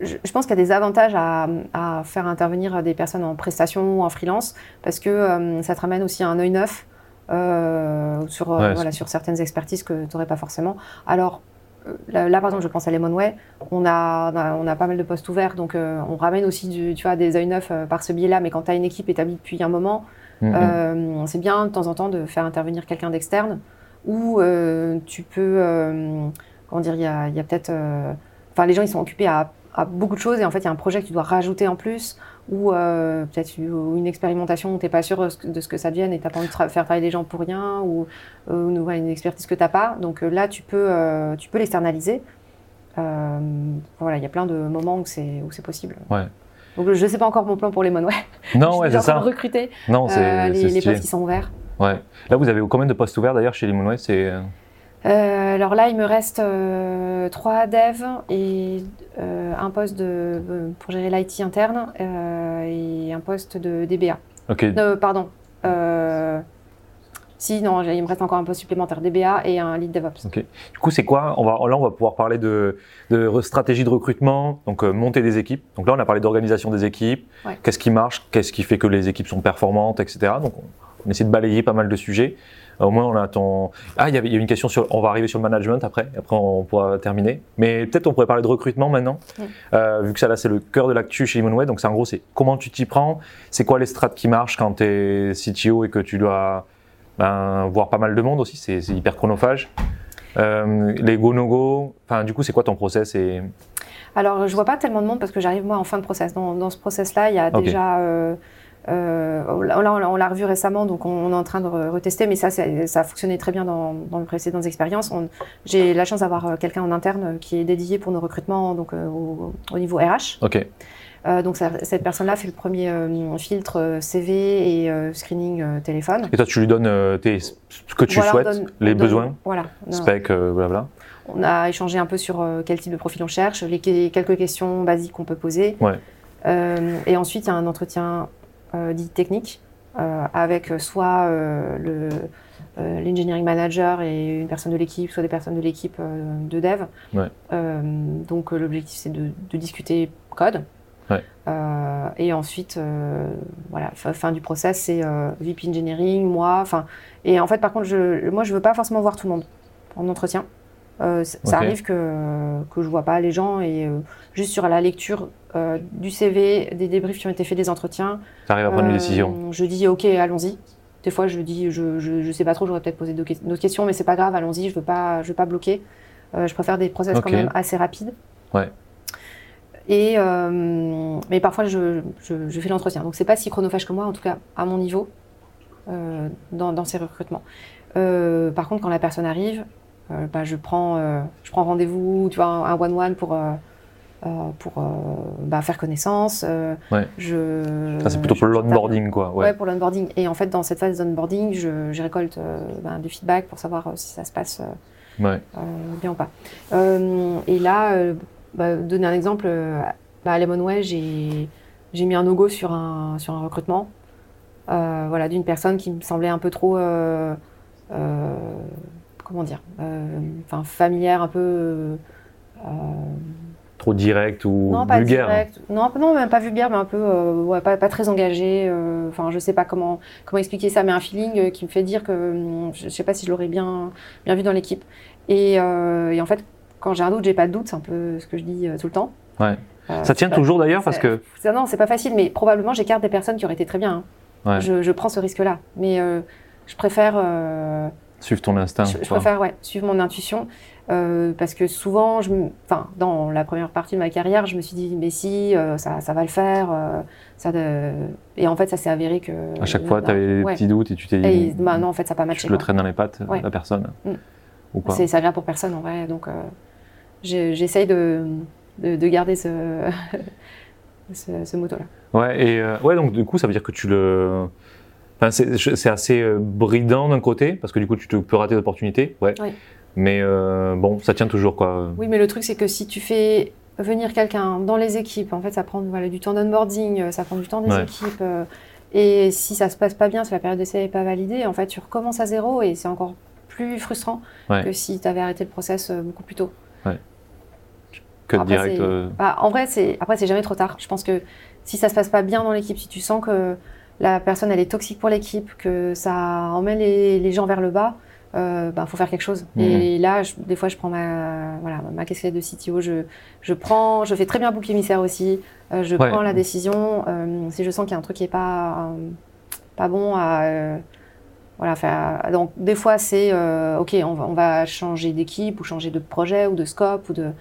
je, je pense qu'il y a des avantages à, à faire intervenir des personnes en prestation ou en freelance parce que euh, ça te ramène aussi un œil neuf euh, sur, euh, Ouais, voilà, sur certaines expertises que tu n'aurais pas forcément. Alors, euh, là, là, par exemple, je pense à Lemonway, on a, on a, pas mal de postes ouverts, donc euh, on ramène aussi du, tu vois, des œils neufs euh, par ce biais-là, mais quand tu as une équipe établie depuis un moment, mm, mm. euh, c'est bien de temps en temps de faire intervenir quelqu'un d'externe où euh, tu peux, comment dire, il y a, a peut-être, enfin les gens ils sont occupés à, à beaucoup de choses et en fait il y a un projet que tu dois rajouter en plus ou euh, peut-être une, expérimentation où tu n'es pas sûr de ce que- ça devienne et tu n'as pas envie de faire travailler les gens pour rien ou euh, une, expertise que tu n'as pas. Donc euh, là tu peux, euh, tu peux l'externaliser. Voilà, il y a plein de moments où c'est où c'est possible. Ouais. Donc je ne sais pas encore mon plan pour les Monway. Non, ouais, c'est ça. de recruter Non, les, les postes qui sont ouverts. Ouais. Là, vous avez combien de postes ouverts d'ailleurs chez Limonway C'est euh, alors là, il me reste euh, trois devs et euh, un poste de, pour gérer l'IT interne et un poste de DBA. ok. Pardon. Si, non, il me reste encore un poste supplémentaire DBA et un lead DevOps. Ok. Du coup, c'est quoi? On va, Là, on va pouvoir parler de, stratégie de recrutement, donc monter des équipes. Donc là, on a parlé d'organisation des équipes. Ouais. Qu'est-ce qui marche? Qu'est-ce qui fait que les équipes sont performantes, etc. Donc, on, on essaie de balayer pas mal de sujets. Au moins, on a ton. Ah, il y avait une question sur. On va arriver sur le management après. Après, on pourra terminer. Mais peut-être on pourrait parler de recrutement maintenant. Euh, vu que ça là, c'est le cœur de l'actu chez Limonway. Donc, c'est en gros, c'est comment tu t'y prends? C'est quoi les strates qui marchent quand tu es CTO et que tu dois ben, voir pas mal de monde aussi? C'est hyper chronophage. Euh, les go no go. Enfin, du coup, c'est quoi ton process et Alors, je vois pas tellement de monde parce que j'arrive moi en fin de process. Dans, dans ce process-là, il y a déjà euh, Euh, on l'a revu récemment, donc on, on est en train de re- retester, mais ça, ça a fonctionné très bien dans, dans les précédentes expériences. J'ai la chance d'avoir euh, quelqu'un en interne euh, qui est dédié pour nos recrutements, donc au, au niveau RH. Ok. Euh, donc ça- cette personne-là fait le premier euh, filtre euh, CV et screening téléphone. Et toi, tu lui donnes tes- ce que tu Voilà, souhaites, donne- les donne- besoins, Voilà. Spec, blabla. On a échangé un peu sur quel type de profil on cherche, les que- quelques questions basiques qu'on peut poser. Ouais. Et ensuite, il y a un entretien euh, dit technique euh, avec soit euh, le l'engineering manager et une personne de l'équipe, soit des personnes de l'équipe euh, de dev. Ouais. Euh, donc euh, l'objectif c'est de, de discuter code. Ouais. Et ensuite, voilà, fin, fin du process, c'est VP engineering, moi, enfin. Et en fait, par contre, je, moi, je veux pas forcément voir tout le monde en entretien. Ça arrive que, que je vois pas les gens et juste sur la lecture euh, du CV, des débriefs qui ont été faits des entretiens, Tu arrives à prendre une euh, décision. Je dis ok, allons-y. Des fois, je dis je, je, je sais pas trop, j'aurais peut-être posé d'autres que- d'autres questions, mais c'est pas grave, allons-y. Je veux pas, je veux pas bloquer. Euh, je préfère des process quand même assez rapides. Ouais. Et mais parfois, je, je, fais l'entretien. Donc c'est pas si chronophage que moi, en tout cas à mon niveau, dans, dans ces recrutements. Euh, par contre, quand la personne arrive, euh, bah, je prends, euh, je prends rendez-vous, tu vois, un one-one pour pour euh, bah, faire connaissance. euh, Ouais. Je, Ça, c'est plutôt je- pour l'onboarding, quoi. Ouais, Ouais. pour l'onboarding. Et en fait, dans cette phase d'onboarding, je, je récolte euh, ben, du feedback pour savoir euh, si ça se passe euh, Ouais. euh, bien ou pas. Euh, et là, euh, bah, donner un exemple, euh, à Lemonway, j'ai j'ai mis un no-go sur un, sur un recrutement euh, voilà, d'une personne qui me semblait un peu trop. euh, euh, comment dire euh, familière, un peu. euh, Trop direct ou non, pas vulgaire. hein. direct. Non, non, même pas vulgaire, mais un peu, euh, ouais, pas, pas très engagé. euh, Enfin, je sais pas comment, comment expliquer ça, mais un feeling euh, qui me fait dire que hum, je sais pas si je l'aurais bien, bien vu dans l'équipe. Et, euh, et en fait, quand j'ai un doute, j'ai pas de doute, c'est un peu ce que je dis euh, tout le temps. Ouais. Euh, Ça tient toujours d'ailleurs parce que. Non, c'est pas facile, mais probablement j'écarte des personnes qui auraient été très bien. hein. Ouais. Je, je prends ce risque-là, mais euh, je préfère. euh, Suivre ton instinct. je, je préfère ouais, suivre mon intuition euh, parce que souvent, je, enfin, dans la première partie de ma carrière, je me suis dit, mais si, euh, ça, ça va le faire. euh, ça de... Et en fait, ça s'est avéré que. À chaque fois, tu avais des ouais. petits doutes et tu t'es dit. bah, non, en fait, ça n'a pas matché. je le quoi. traîne dans les pattes, Ouais. la personne. Mm. Ou quoi. Ça vient pour personne en vrai. Donc, j'essaye de, de, de garder ce, ce, ce motto-là. Ouais, et ouais, donc du coup, ça veut dire que tu le. Enfin, c'est assez bridant d'un côté, parce que du coup, tu te, peux rater d'opportunités. Ouais. Oui. Mais euh, bon, ça tient toujours, quoi. Oui, mais le truc, c'est que si tu fais venir quelqu'un dans les équipes, en fait, ça prend voilà, du temps d'onboarding, euh, ça prend du temps des Ouais. équipes. euh, et si ça se passe pas bien, si la période d'essai n'est pas validée, en fait, tu recommences à zéro et c'est encore plus frustrant Ouais. que si tu avais arrêté le process beaucoup plus tôt. Que Après, direct. euh, Bah, en vrai, c'est après c'est jamais trop tard. Je pense que si ça se passe pas bien dans l'équipe, si tu sens que la personne elle est toxique pour l'équipe, que ça emmène les, les gens vers le bas, euh, bah, faut faire quelque chose. Mhm. Et là, je- des fois, je prends ma voilà ma casquette de CTO, je je prends, je fais très bien bouc émissaire aussi. euh, je Ouais. prends la décision. euh, si je sens qu'il y a un truc qui est pas pas bon à voilà, faire. Donc, des fois, c'est euh, OK, on va, on va changer d'équipe ou changer de projet ou de scope ou de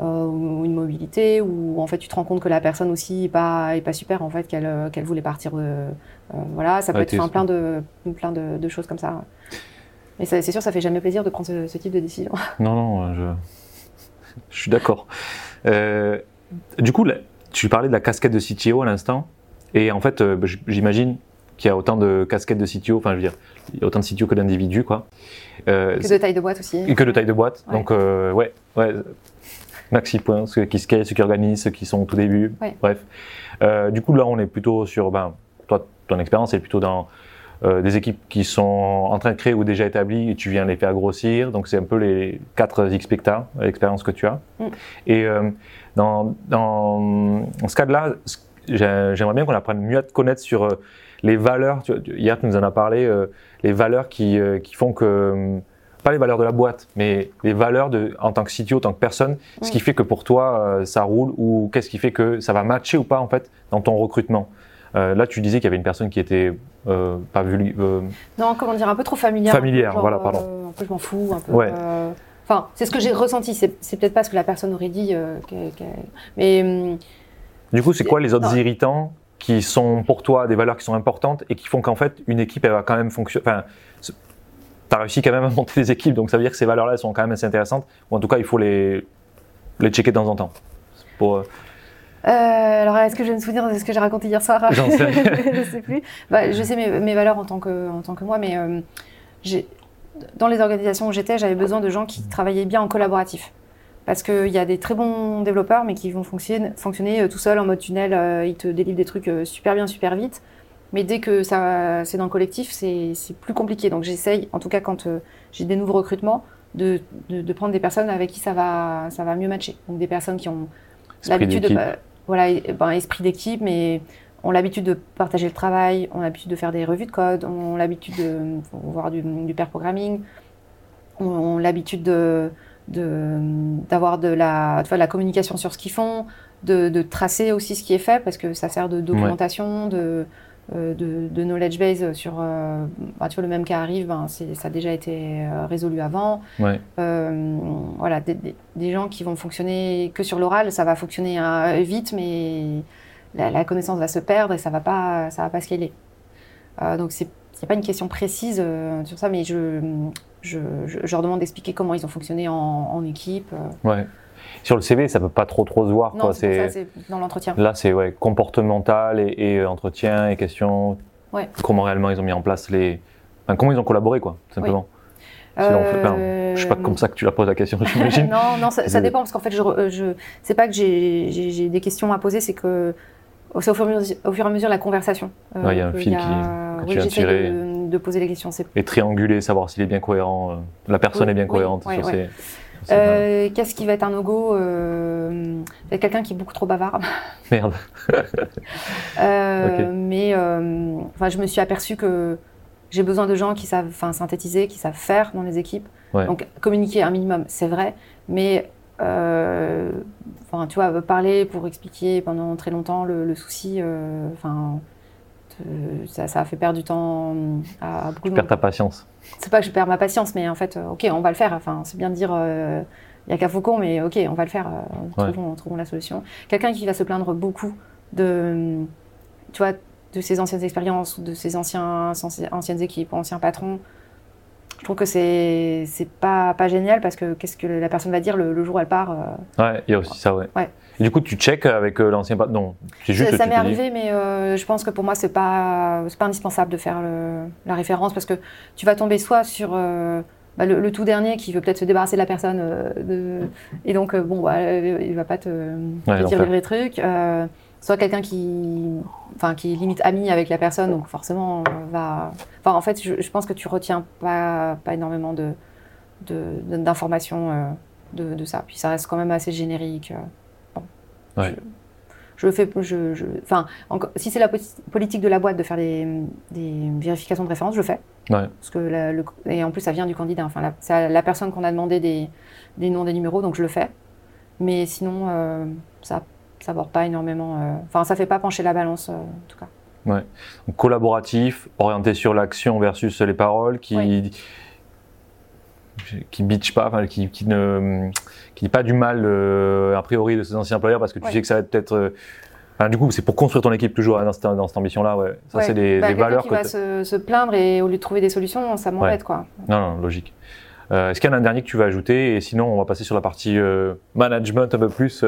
euh, ou une mobilité ou en fait tu te rends compte que la personne aussi est pas est pas super en fait qu'elle qu'elle voulait partir de euh, voilà ça peut Ouais, être enfin, plein de plein de, de choses comme ça ouais. Mais c'est sûr ça fait jamais plaisir de prendre ce, ce type de décision Non, non, je, je suis d'accord. Euh, du coup, là, tu parlais de la casquette de CTO à l'instant. Et en fait, euh, j'imagine qu'il y a autant de casquettes de CTO, enfin, je veux dire, il y a autant de CTO que d'individus, quoi. Euh, que de taille de boîte aussi que de taille de boîte. Ouais. Donc, euh, ouais, ouais. Maxi point, ceux qui scale, ceux qui organisent, ceux qui sont au tout début. Ouais. Bref. Euh, du coup, là, on est plutôt sur, ben, toi, ton expérience est plutôt dans euh, des équipes qui sont en train de créer ou déjà établies et tu viens les faire grossir. Donc, c'est un peu les quatre XPECTA, l'expérience que tu as. Mm. Et euh, dans, dans, dans ce cadre-là, j'aimerais bien qu'on apprenne mieux à te connaître sur euh, les valeurs. Tu- hier, tu nous en as parlé, euh, les valeurs qui, euh, qui font que euh, pas les valeurs de la boîte, mais les valeurs de, en tant que CTO, en tant que personne, ce Mm. qui fait que pour toi euh, ça roule ou qu'est-ce qui fait que ça va matcher ou pas en fait dans ton recrutement. Euh, là, tu disais qu'il y avait une personne qui était euh, pas vulg- euh, non comment dire un peu trop familière Familière, Genre, voilà, pardon. un peu je m'en fous un peu Ouais. enfin c'est ce que j'ai ressenti c'est peut-être pas ce que la personne aurait dit mais hum, Du coup, c'est quoi les autres Non. irritants qui sont pour toi des valeurs qui sont importantes et qui font qu'en fait une équipe elle va quand même fonctionner. Enfin, tu as réussi quand même à monter des équipes, donc ça veut dire que ces valeurs-là elles sont quand même assez intéressantes. Ou en tout cas, il faut les les checker de temps en temps. Pour, euh, alors, est-ce que je vais me souvenir de ce que j'ai raconté hier soir J'en sais rien. Je sais plus. Bah, je sais mes, mes valeurs en tant que, en tant que moi, mais euh, j'ai- dans les organisations où j'étais, j'avais besoin de gens qui travaillaient bien en collaboratif. Parce qu'il y a des très bons développeurs, mais qui vont fonctionner, fonctionner euh, tout seuls en mode tunnel. euh, ils te délivrent des trucs super bien, super vite. Mais dès que ça, c'est dans le collectif, c'est c'est plus compliqué. Donc j'essaye, en tout cas quand j'ai des nouveaux recrutements, de, de, de prendre des personnes avec qui ça va, ça va mieux matcher. Donc des personnes qui ont l'habitude de voilà ben, esprit d'équipe mais ont l'habitude de partager le travail ont l'habitude de faire des revues de code ont l'habitude de voir du, du pair programming ont, ont l'habitude de de- d'avoir de, la de la communication sur ce qu'ils font de, de tracer aussi ce qui est fait parce que ça sert de documentation de de, de knowledge base sur euh, bah, tu vois le même cas arrive ben, c'est- ça a déjà été euh, résolu avant Ouais. euh, voilà, des, gens qui vont fonctionner que sur l'oral, ça va fonctionner hein, vite, mais la, la connaissance va se perdre et ça va pas, ça va pas scaler. Euh, donc c'est n'y a pas une question précise euh, sur ça, mais je, je, je, je leur demande d'expliquer comment ils ont fonctionné en, en équipe. euh. Ouais. Sur le CV, ça peut pas trop trop se voir. non, c'est dans l'entretien. là, c'est ouais, comportemental et, et entretien et questions. Ouais. Comment réellement ils ont mis en place les. Enfin, comment ils ont collaboré, quoi, simplement. Sinon, on fait pas- Euh, Je sais pas comme ça que tu la poses la question, j'imagine. non, non, ça, dépend parce qu'en fait, je, re- je c'est pas que j'ai- des questions à poser, c'est que c'est au fur, et à mesure, au fur et à mesure de la conversation. euh, il y a un fil a- qui- que tu oui, viens j'essaie tirer. de, de poser les questions. Et trianguler, savoir s'il est bien cohérent. euh, la personne Oui, est bien oui, cohérente ouais, sur ses. Euh, Qu'est-ce qui va être un no-go euh, quelqu'un qui est beaucoup trop bavard. Merde. Euh. Mais euh, enfin, je me suis aperçue que j'ai besoin de gens qui savent synthétiser, qui savent faire dans les équipes. Ouais. Donc communiquer un minimum, c'est vrai, mais enfin, tu vois, parler pour expliquer pendant très longtemps le, le souci, enfin, ça, ça a fait perdre du temps à, à beaucoup de Perds monde. ta patience. C'est pas que je perds ma patience, mais en fait, euh, ok, on va le faire. Enfin, c'est bien de dire, il n'y a qu'à Faucon, mais ok, on va le faire. euh, Ouais. trouvons, trouvons la solution. Quelqu'un qui va se plaindre beaucoup de, tu vois, de ses anciennes expériences de ses anciens, anciennes équipes, anciens patrons. Je trouve que c'est c'est pas pas génial parce que qu'est-ce que la personne va dire le, le jour où elle part. euh, Ouais, il y a aussi ça, ouais. Ouais. Et du coup, tu check avec euh, l'ancien patron. Non, c'est juste ça m'est dis- arrivé, mais euh, je pense que pour moi, c'est pas, pas indispensable de faire le- la référence parce que tu vas tomber soit sur euh, bah, le, le tout dernier qui veut peut-être se débarrasser de la personne euh, de- et donc, bon, bah, il va pas te, te dire les vrais trucs. soit quelqu'un qui, enfin, qui est limite ami avec la personne, donc forcément va. Enfin, en fait, je, je pense que tu retiens pas, pas énormément de- d'informations euh, de, de ça. Puis ça reste quand même assez générique. Ouais. Je, fais, je, je- si c'est la poli- politique de la boîte de faire des, des vérifications de référence, je le fais. Ouais. Parce que la- le- et en plus, ça vient du candidat. Enfin, la- c'est la personne qu'on a demandé des, des noms, des numéros, donc je le fais. Mais sinon, euh, ça borde pas énormément. euh, Enfin, ça fait pas pencher la balance, euh, en tout cas. Donc, collaboratif, orienté sur l'action versus les paroles, qui Oui. Qui bitch pas, enfin, qui, qui ne qui dit pas du mal euh, a priori de ses anciens employeurs parce que tu Ouais. sais que ça va être peut-être. euh, enfin, du coup, c'est pour construire ton équipe toujours hein, dans cette, dans cette ambition-là. Ouais. Ça, Ouais. c'est des, Bah, des valeurs qui que. va se, se plaindre et au lieu de trouver des solutions, ça m'embête, quoi. Non, non, logique. Euh, Est-ce qu'il y en a un dernier que tu vas ajouter? Et sinon, on va passer sur la partie management un peu plus,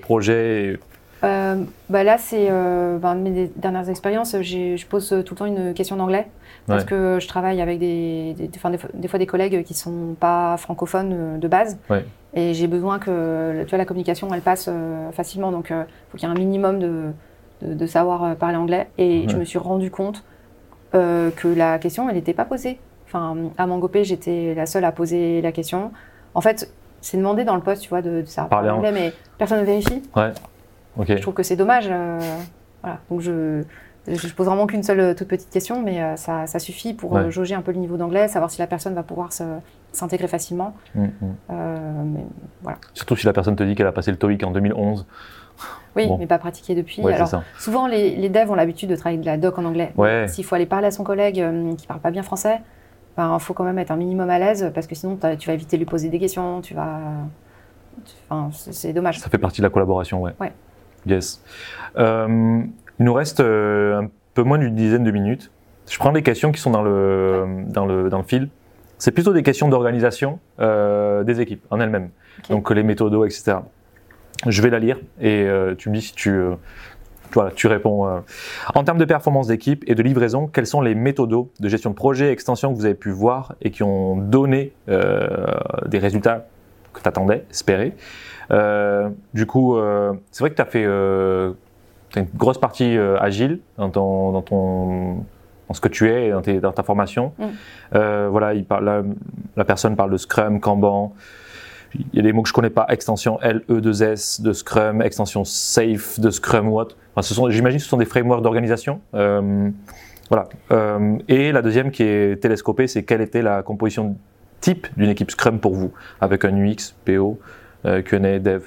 projet. Euh, bah là, c'est euh, ben, mes dernières expériences. Je pose tout le temps une question d'anglais parce Ouais. que je travaille avec des, des, des, fois, des fois des collègues qui sont pas francophones euh, de base. Ouais. Et j'ai besoin que tu vois, la communication elle passe euh, facilement. Donc, il faut qu'il y ait un minimum de, de, de savoir euh, parler anglais. Et je me suis rendu compte euh, que la question, elle n'était pas posée. Enfin, à Mangopé, j'étais la seule à poser la question. En fait, c'est demandé dans le poste, tu vois, de, de savoir Parler parler anglais, mais personne ne vérifie. Je trouve que c'est dommage. euh, voilà. Donc je, je pose vraiment qu'une seule euh, toute petite question, mais euh, ça, ça suffit pour Ouais. jauger un peu le niveau d'anglais, savoir si la personne va pouvoir s'intégrer facilement. Mm, mm. Euh, mais, voilà. Surtout si la personne te dit qu'elle a passé le TOEIC en 2011. Oui, Bon. mais pas pratiqué depuis. Ouais, Alors, souvent, les, les devs ont l'habitude de travailler de la doc en anglais. Ouais. S'il faut aller parler à son collègue euh, qui parle pas bien français, il faut quand même être un minimum à l'aise parce que sinon, tu vas éviter de lui poser des questions. Tu vas. Enfin, c'est c'est dommage. Ça fait partie de la collaboration, ouais. Ouais. Yes. Euh, Il nous reste euh, un peu moins d'une dizaine de minutes. Je prends les questions qui sont dans le, dans le, dans le fil. C'est plutôt des questions d'organisation euh, des équipes en elles-mêmes. Donc les méthodos, etc. Je vais la lire et euh, tu me dis si tu, voilà, tu réponds. euh. En termes de performance d'équipe et de livraison, quels sont les méthodos de gestion de projet, extension que vous avez pu voir et qui ont donné euh, des résultats que tu attendais, espérais Euh, Du coup, euh, c'est vrai que tu as fait euh, une grosse partie euh, agile dans ton, dans ton dans ce que tu es, dans, tes- dans ta formation. Mm. Euh, voilà, il parle, la, la personne parle de Scrum, Kanban. Il y a des mots que je connais pas. Extension L, E, 2, S de Scrum, extension Safe de Scrum, what. Enfin, ce sont, j'imagine, que ce sont des frameworks d'organisation. Euh, voilà. Euh, et la deuxième qui est télescopée, c'est quelle était la composition type d'une équipe Scrum pour vous, avec un UX, PO, euh, Q&A, Dev.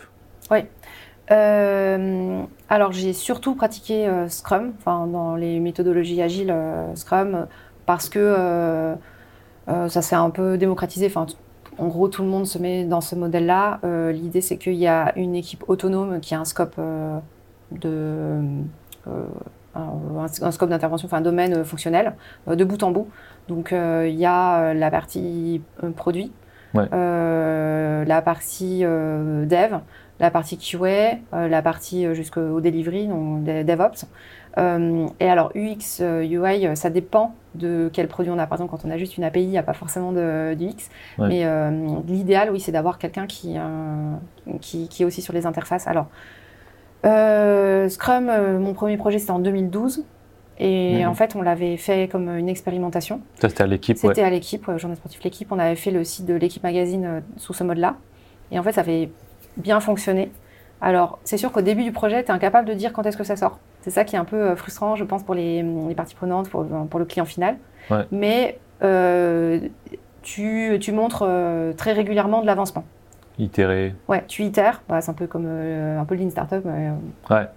Euh, alors j'ai surtout pratiqué euh, Scrum, dans les méthodologies agiles Scrum, parce que ça s'est un peu démocratisé. En gros, tout le monde se met dans ce modèle-là. L'idée, c'est qu'il y a une équipe autonome qui a un scope de un, scope d'intervention, enfin un domaine fonctionnel de bout en bout. Donc il y a la partie produit, Ouais. euh, la partie euh, dev, la partie QA, euh, la partie jusqu'au delivery, donc de- DevOps. Euh, et alors UX, UI, ça dépend de quel produit on a. Par exemple, quand on a juste une API, il n'y a pas forcément d'UX. Ouais. Mais euh, l'idéal, oui, c'est d'avoir quelqu'un qui, euh, qui, qui est aussi sur les interfaces. Alors, Scrum, mon premier projet, c'était en 2012. Et en fait, on l'avait fait comme une expérimentation. Ça, c'était à l'équipe. C'était Ouais. à l'équipe, euh, journée sportive l'équipe. On avait fait le site de l'équipe magazine euh, sous ce mode-là. Et en fait, ça avait bien fonctionné. Alors, c'est sûr qu'au début du projet, tu es incapable de dire quand est-ce que ça sort. C'est ça qui est un peu euh, frustrant, je pense, pour les, les parties prenantes, pour, pour le client final. Ouais. Mais euh, tu, tu montres euh, très régulièrement de l'avancement. Itérer. Ouais, tu itères. Bah, c'est un peu comme euh, un peu le Lean Startup. mais, euh, Ouais.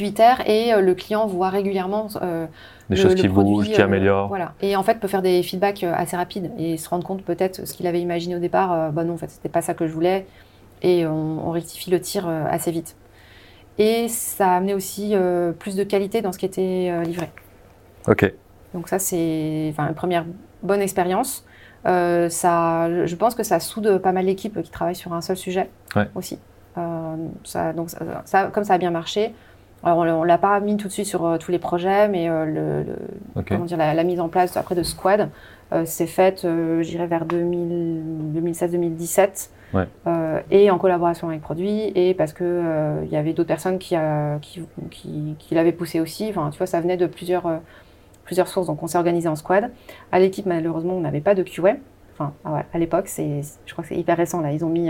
Itères et euh, le client voit régulièrement euh, Des le- choses qui bougent, qui euh, améliorent. Voilà. Et en fait, peut faire des feedbacks assez rapides et se rendre compte peut-être ce qu'il avait imaginé au départ. bah non, en fait, c'était pas ça que je voulais. Et on, on rectifie le tir assez vite. Et ça a amené aussi plus de qualité dans ce qui était livré. Ok. Donc ça, c'est une première bonne expérience. Euh, ça, je pense que ça soude pas mal d'équipes qui travaillent sur un seul sujet Ouais. aussi. Euh, ça, donc ça, ça- comme ça a bien marché, alors on ne l'a pas mis tout de suite sur euh, tous les projets, mais euh, le, le- comment dire, la, la mise en place après de Squad euh, s'est faite, euh, dirais, vers 2016-2017. Ouais. Euh, et en collaboration avec Produit, et parce que euh, il y avait d'autres personnes qui, euh, qui, qui, qui l'avaient poussé aussi. Enfin, tu vois, ça venait de plusieurs, plusieurs sources. Donc, on s'est organisé en squad. À l'équipe, malheureusement, on n'avait pas de QA. Enfin, ouais, à l'époque, c'est, je crois que c'est hyper récent. Là, ils ont mis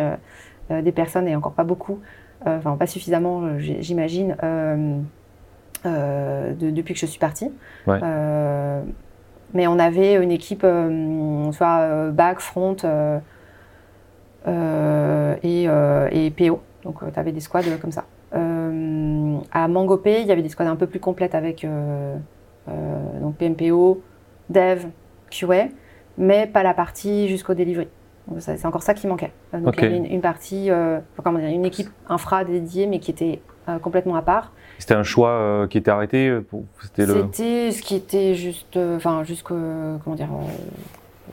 des personnes et encore pas beaucoup. Euh, Enfin, pas suffisamment, euh, j'imagine. euh, de- depuis que je suis partie. Ouais. Mais on avait une équipe, soit back, front et, et PO. Donc tu avais des squads comme ça. À Mangopé, il y avait des squads un peu plus complètes avec donc PMPO, Dev, QA, mais pas la partie jusqu'au delivery. C'est encore ça qui manquait. Euh, Donc il y avait une, une partie, euh, comment dire, une équipe infra dédiée, mais qui était euh, complètement à part. C'était un choix euh, qui était arrêté C'était le. Ce qui était juste, enfin, jusque, comment dire,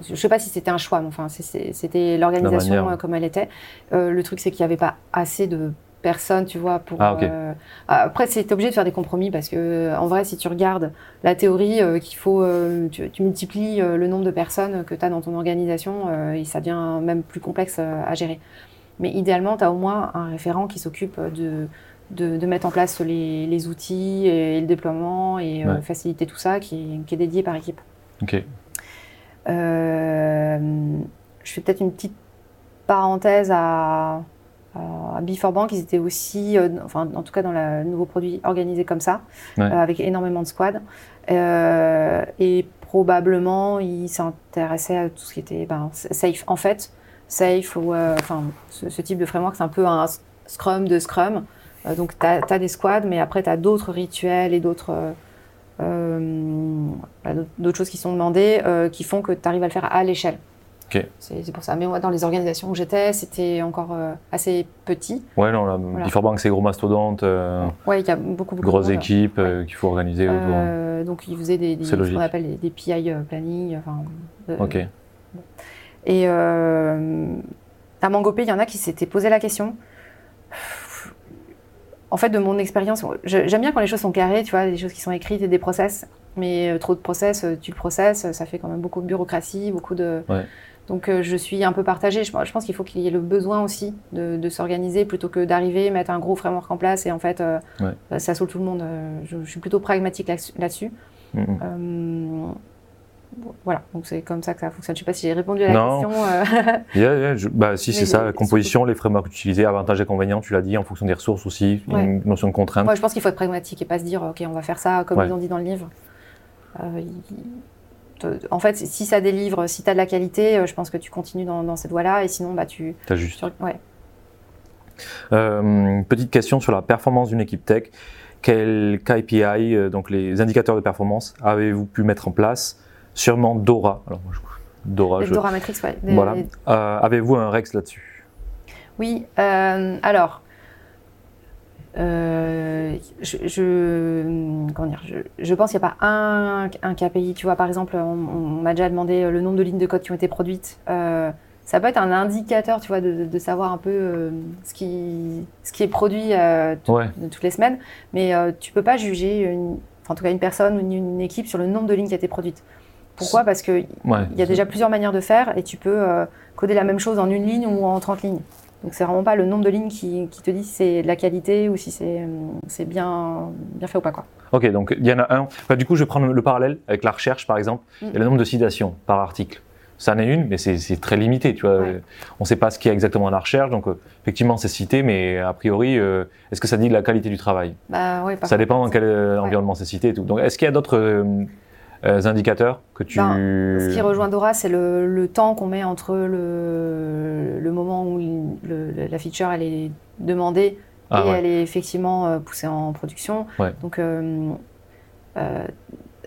je sais pas si c'était un choix, mais enfin, c'était l'organisation comme elle était. Le truc, c'est qu'il n'y avait pas assez de personnes, tu vois, pour. Ah, euh, après, c'était obligé de faire des compromis parce que, en vrai, si tu regardes la théorie, euh, qu'il faut, euh, tu, tu multiplies le nombre de personnes que tu as dans ton organisation et ça devient même plus complexe à gérer. Mais idéalement, tu as au moins un référent qui s'occupe de, de, de mettre en place les, les outils et, le déploiement et Ouais. faciliter tout ça qui, est- qui est dédié par équipe. Ok. Je fais peut-être une petite parenthèse à, à Before Bank. Ils étaient aussi, euh, enfin, en tout cas dans le nouveau produit, organisé comme ça, Ouais. euh, avec énormément de squads. Euh, et probablement, ils s'intéressaient à tout ce qui était ben, safe. En fait, safe ou euh, enfin, ce, ce type de framework, c'est un peu un scrum de scrum. Euh, donc, tu as, des squads, mais après, tu as d'autres rituels et d'autres. euh, euh, choses qui sont demandées euh, qui font que tu arrives à le faire à l'échelle. C'est pour ça. Mais moi, dans les organisations où j'étais, c'était encore euh, assez petit. Ouais, non, la Voilà. C'est gros mastodonte, euh, Ouais, il y a beaucoup, beaucoup grosse de monde. équipe euh, qu'il faut organiser autour. Euh, donc, ils faisaient des, ce qu'on appelle des, des PI planning. Enfin, Ok. Et à Mangopé, il y en a qui s'étaient posé la question. En fait, de mon expérience, j'aime bien quand les choses sont carrées, tu vois, des choses qui sont écrites et des process. Mais trop de process, tu le process, ça fait quand même beaucoup de bureaucratie, beaucoup de. Ouais. Donc euh, je suis un peu partagée. Je, je pense qu'il faut qu'il y ait le besoin aussi de, de s'organiser plutôt que d'arriver, mettre un gros framework en place et en fait, euh, Ouais. ça saoule tout le monde. Euh, Je, je suis plutôt pragmatique là- là-dessus. Mhm. Euh, voilà, donc c'est comme ça que ça fonctionne. Je sais pas si j'ai répondu à la Non. question. euh. Yeah, yeah, je- bah, si, c'est ça, la composition, les frameworks utilisés, avantages et inconvénients, tu l'as dit, en fonction des ressources aussi, Ouais. une notion de contrainte. Moi, je pense qu'il faut être pragmatique et pas se dire, OK, on va faire ça comme Ouais. ils ont dit dans le livre. Euh, il- te- en fait, si ça délivre, si tu as de la qualité, euh, je pense que tu continues dans, dans cette voie-là. Et sinon, bah, tu. T'as juste. tu- ouais. Euh, petite question sur la performance d'une équipe tech. Quels KPI, euh, donc les indicateurs de performance, avez-vous pu mettre en place? Sûrement Dora. Alors, moi, je- Dora, je- Dora Matrix, ouais. Des- voilà. Euh, avez-vous un Rex là-dessus? Oui, euh, alors. Euh, je, je- comment dire, je, je pense qu'il n'y a pas un, un KPI. Tu vois, par exemple, on, on m'a déjà demandé le nombre de lignes de code qui ont été produites. Euh, ça peut être un indicateur, tu vois, de, savoir un peu euh, ce, qui, ce qui est produit euh, Ouais. toutes les semaines. Mais euh, tu peux pas juger, une, en tout cas, une personne ou une, une équipe sur le nombre de lignes qui a été produites. Pourquoi? Parce qu'il Ouais. y a déjà plusieurs manières de faire et tu peux euh, coder la même chose en une ligne ou en 30 lignes. Donc c'est vraiment pas le nombre de lignes qui, qui te dit si c'est de la qualité ou si c'est euh, c'est bien, bien fait ou pas. Quoi. Ok, donc il y en a un. Enfin, du coup, je vais prendre le parallèle avec la recherche, par exemple. Mm. A le nombre de citations par article. Ça en est une, mais c'est très limité. Tu vois, Ouais. on ne sait pas ce qu'il y a exactement à la recherche, donc euh, effectivement, c'est cité, mais a priori, euh, est-ce que ça dit de la qualité du travail? Bah, par Ça dépend dans quel euh, Ouais. environnement c'est cité et tout. Donc, est-ce qu'il y a d'autres euh, euh, indicateurs que tu Ben, Ce qui rejoint Dora, c'est le, le temps qu'on met entre le, le moment où le- la feature elle est demandée Ah et ouais. elle est effectivement euh, poussée en production. Ouais. Donc, euh,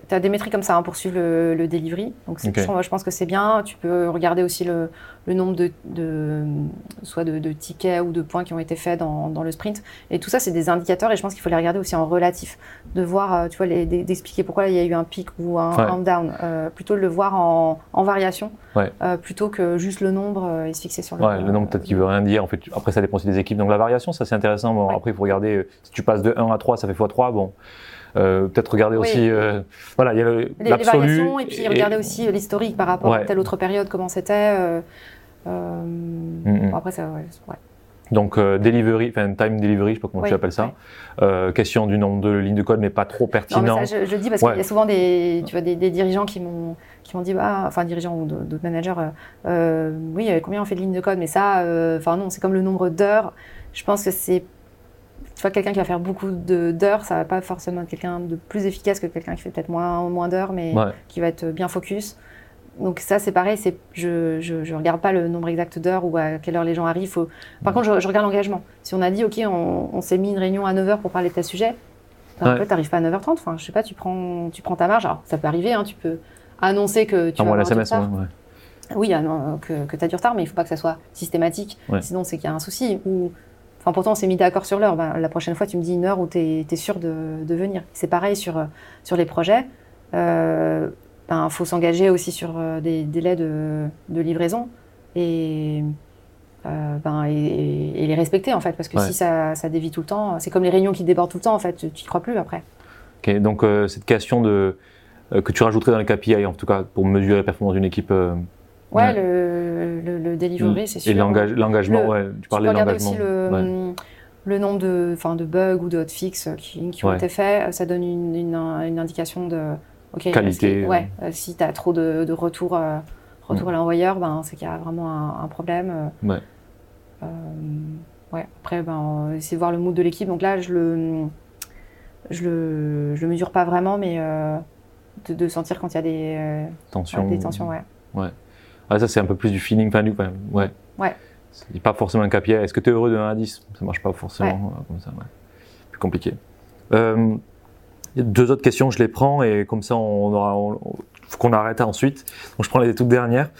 tu as des métriques comme ça hein, pour suivre le, le delivery. Donc, c'est- Ok. je, je pense que c'est bien. Tu peux regarder aussi le, le nombre de, de- soit de, de tickets ou de points qui ont été faits dans, dans le sprint. Et tout ça, c'est des indicateurs et je pense qu'il faut les regarder aussi en relatif. De voir, euh, tu vois, d'expliquer pourquoi il y a eu un pic ou un, Ouais. un down. Euh, plutôt de le voir en, en variation Ouais. euh, plutôt que juste le nombre et se fixer sur le Ouais, le nombre peut-être qu'il veut rien dire. En fait, après, ça dépend aussi des équipes. Donc la variation, ça c'est intéressant. Bon. Après, il faut regarder. Si tu passes de 1 à 3, ça fait x3. Bon, Euh, peut-être regarder Oui. aussi. euh, voilà, il y a le- les, les l'absolu. variations et puis regarder aussi euh, l'historique par rapport Ouais. à telle autre période, comment c'était. euh, mm. bon, après, ça, ouais, ouais. Donc euh, delivery, enfin time delivery, je sais pas comment Oui, tu appelles ça. Euh, question du nombre de lignes de code, mais pas trop Non, pertinent. ça, je, je dis parce Ouais. qu'il y a souvent des, tu vois, des, des dirigeants qui m'ont qui m'ont dit, bah, enfin dirigeants ou d'autres managers, euh, oui, combien on fait de lignes de code, mais ça, enfin non, c'est comme le nombre d'heures. Je pense que c'est, tu vois, quelqu'un qui va faire beaucoup de- d'heures, ça va pas forcément être quelqu'un de plus efficace que quelqu'un qui fait peut-être moins, moins d'heures, mais Ouais. qui va être bien focus. Donc ça, c'est pareil, c'est, je, je, je regarde pas le nombre exact d'heures ou à quelle heure les gens arrivent. Faut- Par contre, je, je regarde l'engagement. Si on a dit, OK, on, on s'est mis une réunion à 9h pour parler de tel sujet, ben, Ouais. en fait, t'arrives pas à 9h30. Enfin, je sais pas, tu prends, tu prends ta marge. Alors, ça peut arriver, hein, tu peux annoncer que tu vas avoir du retard. ouais. Oui, ah que, que tu as du retard, mais il faut pas que ça soit systématique. Sinon, c'est qu'il y a un souci. Ou, enfin, pourtant, on s'est mis d'accord sur l'heure. Ben, la prochaine fois, tu me dis une heure où tu es, sûr de, de venir. C'est pareil sur, euh, sur les projets. Il faut s'engager aussi sur euh, des délais de, de livraison et, euh, ben, et, et les respecter, en fait. Parce que Ouais. si ça, ça dévie tout le temps, c'est comme les réunions qui débordent tout le temps, en fait. Tu n'y crois plus après. Ok, donc euh, cette question de euh, que tu rajouterais dans les KPI, en tout cas pour mesurer la performance d'une équipe. Euh, Ouais, Ouais. Le, le, le delivery, c'est sûr. et l'engage- l'engagement, Le- ouais, tu parlais de l'engagement. aussi le, ouais. le nombre de, de bugs ou de hotfix qui, qui ont été faits. Ça donne une, une, une indication de Qualité, si- ouais, euh, si tu as trop de, de retours, euh, retours Mm. à l'envoyeur, ben, c'est qu'il y a vraiment un, un problème. euh. Ouais. Euh, ouais. Après, ben, euh, essayer de voir le mood de l'équipe. Donc là, je le, je le, je le mesure pas vraiment, mais euh, de, de sentir quand il y a des, euh, Tension. des tensions. Ouais. Ah, ça, c'est un peu plus du feeling, enfin, du, ouais. Ouais. C'est pas forcément un KPI. Est-ce que tu es heureux de 1 à 10 Ça marche pas forcément Ouais. euh, comme ça, ouais. Plus compliqué. Euh, deux autres questions, je les prends et comme ça, on aura, on- faut qu'on arrête ensuite. Donc je prends les toutes dernières.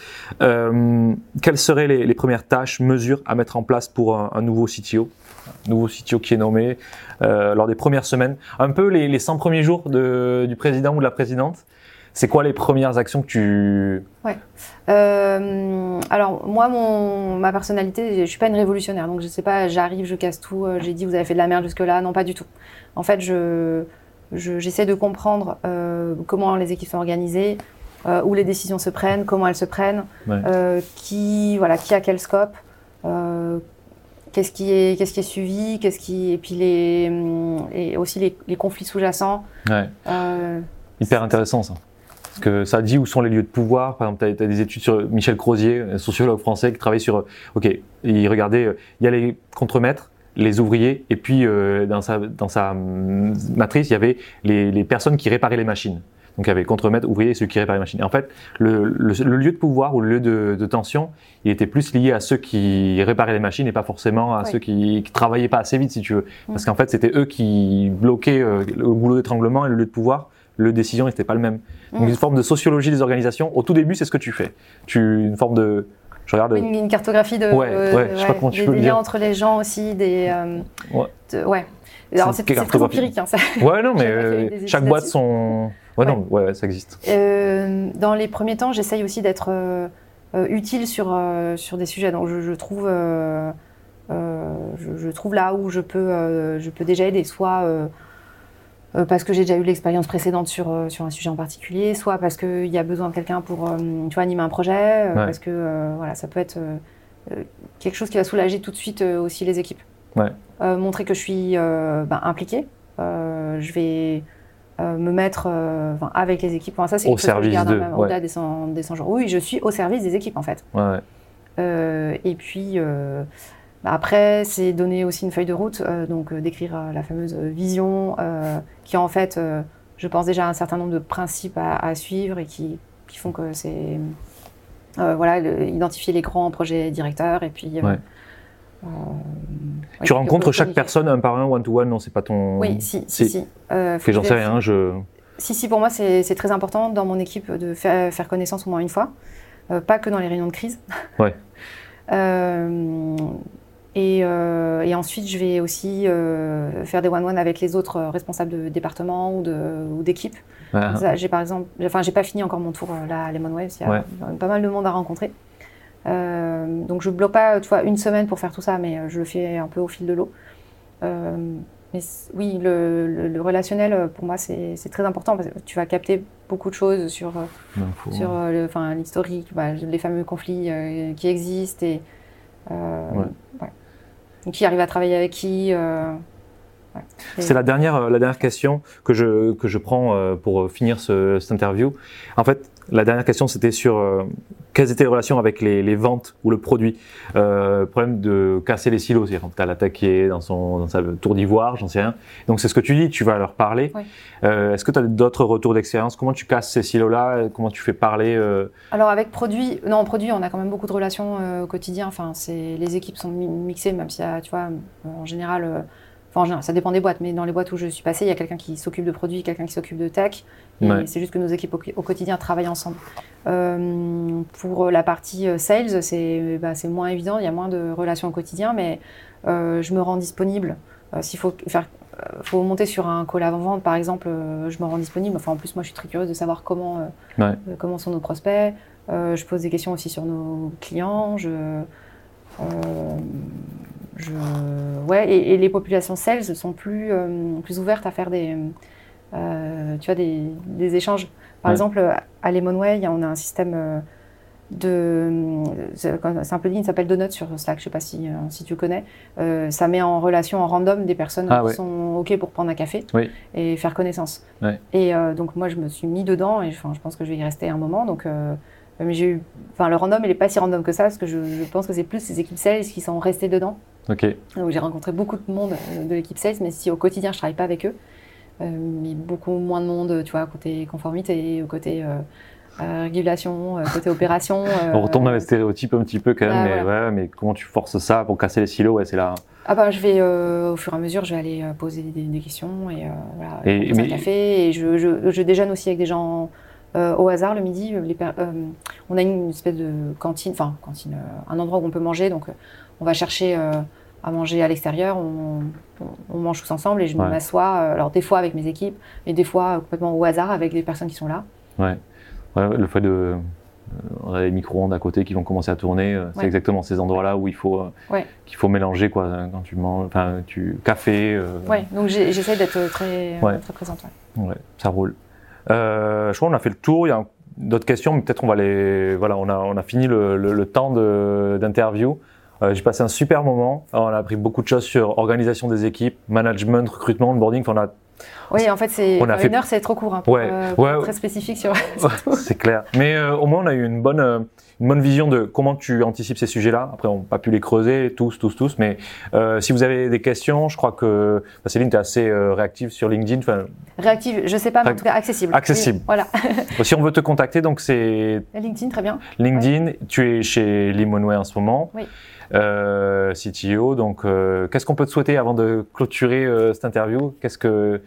Euh, quelles seraient les, les, premières tâches, mesures à mettre en place pour un, un nouveau CTO nouveau CTO qui est nommé euh, lors des premières semaines, un peu les, les 100 premiers jours de, du président ou de la présidente. C'est quoi les premières actions que tu... Ouais. Euh, alors moi, mon, ma personnalité, je suis pas une révolutionnaire, donc je sais pas, j'arrive, je casse tout, euh, j'ai dit vous avez fait de la merde jusque-là, non pas du tout. En fait, je j'essaie je, de comprendre euh, comment les équipes sont organisées, euh, où les décisions se prennent, comment elles se prennent, Ouais. qui voilà, qui a quel scope, qu'est-ce qui est qu'est-ce qui est suivi, qu'est-ce qui et puis les et aussi les, les conflits sous-jacents. Ouais. Hyper intéressant ça. Parce que ça dit où sont les lieux de pouvoir. Par exemple, tu as, des études sur Michel Crozier, un sociologue français, qui travaille sur. Ok, il regardait, euh, il y a les contremaîtres, les ouvriers, et puis euh, dans, sa, dans sa hum, matrice, il y avait les, les personnes qui réparaient les machines. Donc il y avait contremaîtres, ouvriers et ceux qui réparaient les machines. Et en fait, le, le, le lieu de pouvoir ou le lieu de, de, tension, il était plus lié à ceux qui réparaient les machines et pas forcément à Oui. ceux qui, qui travaillaient pas assez vite, si tu veux. Parce qu'en fait, c'était eux qui bloquaient euh, le goulot d'étranglement et le lieu de pouvoir. Le décision n'était pas le même. Donc Mm. une forme de sociologie des organisations. Au tout début, c'est ce que tu fais. Tu une forme de, je regarde. Une, une cartographie de, Ouais, ouais, je sais pas comment tu des, peux liens entre les gens aussi, des euh, Ouais. de- ouais. Alors C'est très empirique. Hein, ça. Ouais, non, mais euh, chaque boîte son. Ouais, non, ouais, ça existe. Euh, dans les premiers temps, j'essaye aussi d'être euh, utile sur sur des sujets. Donc je, je trouve je, je trouve là où je peux je peux déjà aider, soit parce que j'ai déjà eu l'expérience précédente sur, euh, sur un sujet en particulier, soit parce qu'il y a besoin de quelqu'un pour euh, tu vois, animer un projet, euh, Ouais. parce que euh, voilà, ça peut être euh, euh, quelque chose qui va soulager tout de suite euh, aussi les équipes. Ouais. Euh, montrer que je suis euh, ben, impliquée. Euh, je vais euh, me mettre euh, avec les équipes. Enfin, ça, c'est Au chose que je service d'eux, même ouais. au-delà des 100, des 100 jours. Oui, je suis au service des équipes en fait. Ouais. Euh, et puis euh, après, c'est donner aussi une feuille de route, euh, donc euh, décrire euh, la fameuse vision qui en fait, je pense déjà un certain nombre de principes à, à suivre et qui, qui font que c'est euh, voilà, le- identifier les grands projets directeurs et puis. euh, Ouais. euh, Tu ouais, rencontres chaque personne un par un, one to one, non, c'est pas ton. Oui, si, si, Si. si. J'en sais rien, je. Si, si, pour moi, c'est très important dans mon équipe de faire, faire connaissance au moins une fois, pas que dans les réunions de crise. Ouais. Euh, et, euh, et ensuite, je vais aussi euh, faire des one-one avec les autres euh, responsables de département ou d'équipe. Ça, J'ai par exemple, enfin, j'ai pas fini encore mon tour là à Lemon Waves. Il y a Ouais. pas mal de monde à rencontrer. Euh, donc je bloque pas, tu vois, une semaine pour faire tout ça, mais je le fais un peu au fil de l'eau. Mais oui, le, le- le relationnel, pour moi, c'est très important parce que tu vas capter beaucoup de choses sur, sur l'historique, bah, les fameux conflits qui existent et Ouais. ouais. Donc, qui arrive à travailler avec qui. euh, ouais. C'est la dernière, euh, la dernière question que je, que je prends euh, pour finir ce, cette interview. En fait, la dernière question, c'était sur quelles étaient les relations avec les, les ventes ou le produit. Euh, problème de casser les silos, c'est-à-dire tu as est dans, son, dans sa tour d'ivoire, j'en sais rien. Donc c'est ce que tu dis, tu vas leur parler. Oui. Euh, Est-ce que tu as d'autres retours d'expérience? Comment tu casses ces silos-là? Comment tu fais parler euh, Alors avec produit, non produit, on a quand même beaucoup de relations euh, au quotidien. Enfin, c'est les équipes sont mi- mixées, même si tu vois, en général, euh, enfin en général, ça dépend des boîtes, mais dans les boîtes où je suis passée, il y a quelqu'un qui s'occupe de produits, quelqu'un qui s'occupe de tech, Ouais. c'est juste que nos équipes au, au quotidien travaillent ensemble. Euh, pour la partie euh, sales, c'est bah, c'est moins évident, il y a moins de relations au quotidien, mais euh, je me rends disponible. Euh, S'il faut faire faut monter sur un call avant-vente, par exemple, je me rends disponible. Enfin, en plus, moi, je suis très curieuse de savoir comment, Ouais. comment sont nos prospects. Je pose des questions aussi sur nos clients. Je, je, ouais, et, et les populations sales sont plus, euh, plus ouvertes à faire des, euh, tu vois, des, des échanges. Par Ouais. exemple, à Lemonway, on a un système euh, de. C'est un plugin qui s'appelle Donut sur Slack, je sais pas si, euh, si tu connais. Euh, ça met en relation en random des personnes Ah qui ouais. sont OK pour prendre un café Oui. et faire connaissance. Ouais. Et euh, donc, moi, je me suis mis dedans et enfin, je pense que je vais y rester un moment. Donc, euh, mais j'ai eu. Enfin, le random, il n'est pas si random que ça parce que je, je pense que c'est plus les équipes sales qui sont restées dedans. Donc, j'ai rencontré beaucoup de monde euh, de l'équipe sales, mais si au quotidien, je travaille pas avec eux. Euh, mais beaucoup moins de monde, tu vois, côté conformité, au côté euh, euh, régulation, euh, côté opération. euh, On retombe dans les stéréotypes un petit peu quand même, Ah, mais, voilà. ouais, mais comment tu forces ça pour casser les silos ouais, C'est là. Ah bah, je vais, euh, au fur et à mesure, je vais aller euh, poser des, des questions et euh, voilà, Et- prendre un mais- café. Et je, je, je déjeune aussi avec des gens au hasard le midi. Les on a une espèce de cantine, enfin cantine, un endroit où on peut manger. Donc on va chercher à manger à l'extérieur, on, mange tous ensemble et je m'assois, alors des fois avec mes équipes, et des fois complètement au hasard avec les personnes qui sont là. Ouais, le fait de on a les micro-ondes à côté qui vont commencer à tourner. Euh, c'est exactement ces endroits-là où il faut euh, qu'il faut mélanger quoi quand tu manges, enfin tu café. Euh, oui, donc j'essaie d'être très très présente. Ouais. ça roule. je crois qu'on a fait le tour. Il y a d'autres questions, mais peut-être on va les. Voilà, on a on a fini le, le, temps d'interview. J'ai passé un super moment. on a appris beaucoup de choses sur organisation des équipes, management, recrutement, onboarding. Enfin, on a oui, en fait, c'est une heure, c'est trop court, hein, ouais, ouais, très spécifique sur. c'est clair. Mais euh, au moins, on a eu une bonne, euh, une bonne vision de comment tu anticipes ces sujets-là. Après, on n'a pas pu les creuser tous, tous, tous. Mais euh, si vous avez des questions, je crois que bah, Céline, tu es assez réactive sur LinkedIn. Réactive, je sais pas, mais en tout cas accessible. Accessible. voilà. si on veut te contacter, donc c'est. LinkedIn, très bien. LinkedIn. Tu es chez Limonway en ce moment. Oui. Euh, CTO. Donc, euh, qu'est-ce qu'on peut te souhaiter avant de clôturer euh, cette interview? Qu'est-ce que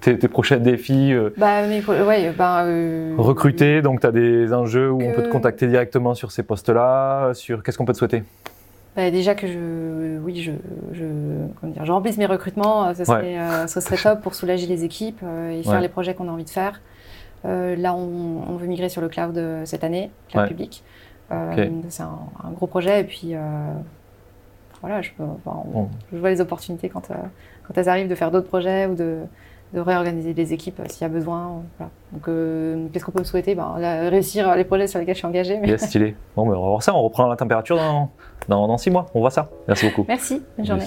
tes, tes, prochains défis bah, ouais, bah, Recruter, donc tu as des enjeux où on peut te contacter directement sur ces postes-là. Sur qu'est-ce qu'on peut te souhaiter? Bah, déjà que je, oui, je, je, comment dire, je remplisse mes recrutements, ce serait, ce serait top pour soulager les équipes et faire les projets qu'on a envie de faire. là, on, on, veut migrer sur le cloud cette année, cloud public. Euh, c'est un, gros projet et puis euh, voilà, je, vois les opportunités quand, euh, quand elles arrivent de faire d'autres projets ou de, de réorganiser les équipes s'il y a besoin. Donc, qu'est-ce qu'on peut souhaiter? Ben, Réussir les projets sur lesquels je suis engagée. Mais... stylé. Bon, ben, on va voir ça, on reprend la température dans, dans, dans, six mois. On voit ça. Merci beaucoup. Merci, bonne journée.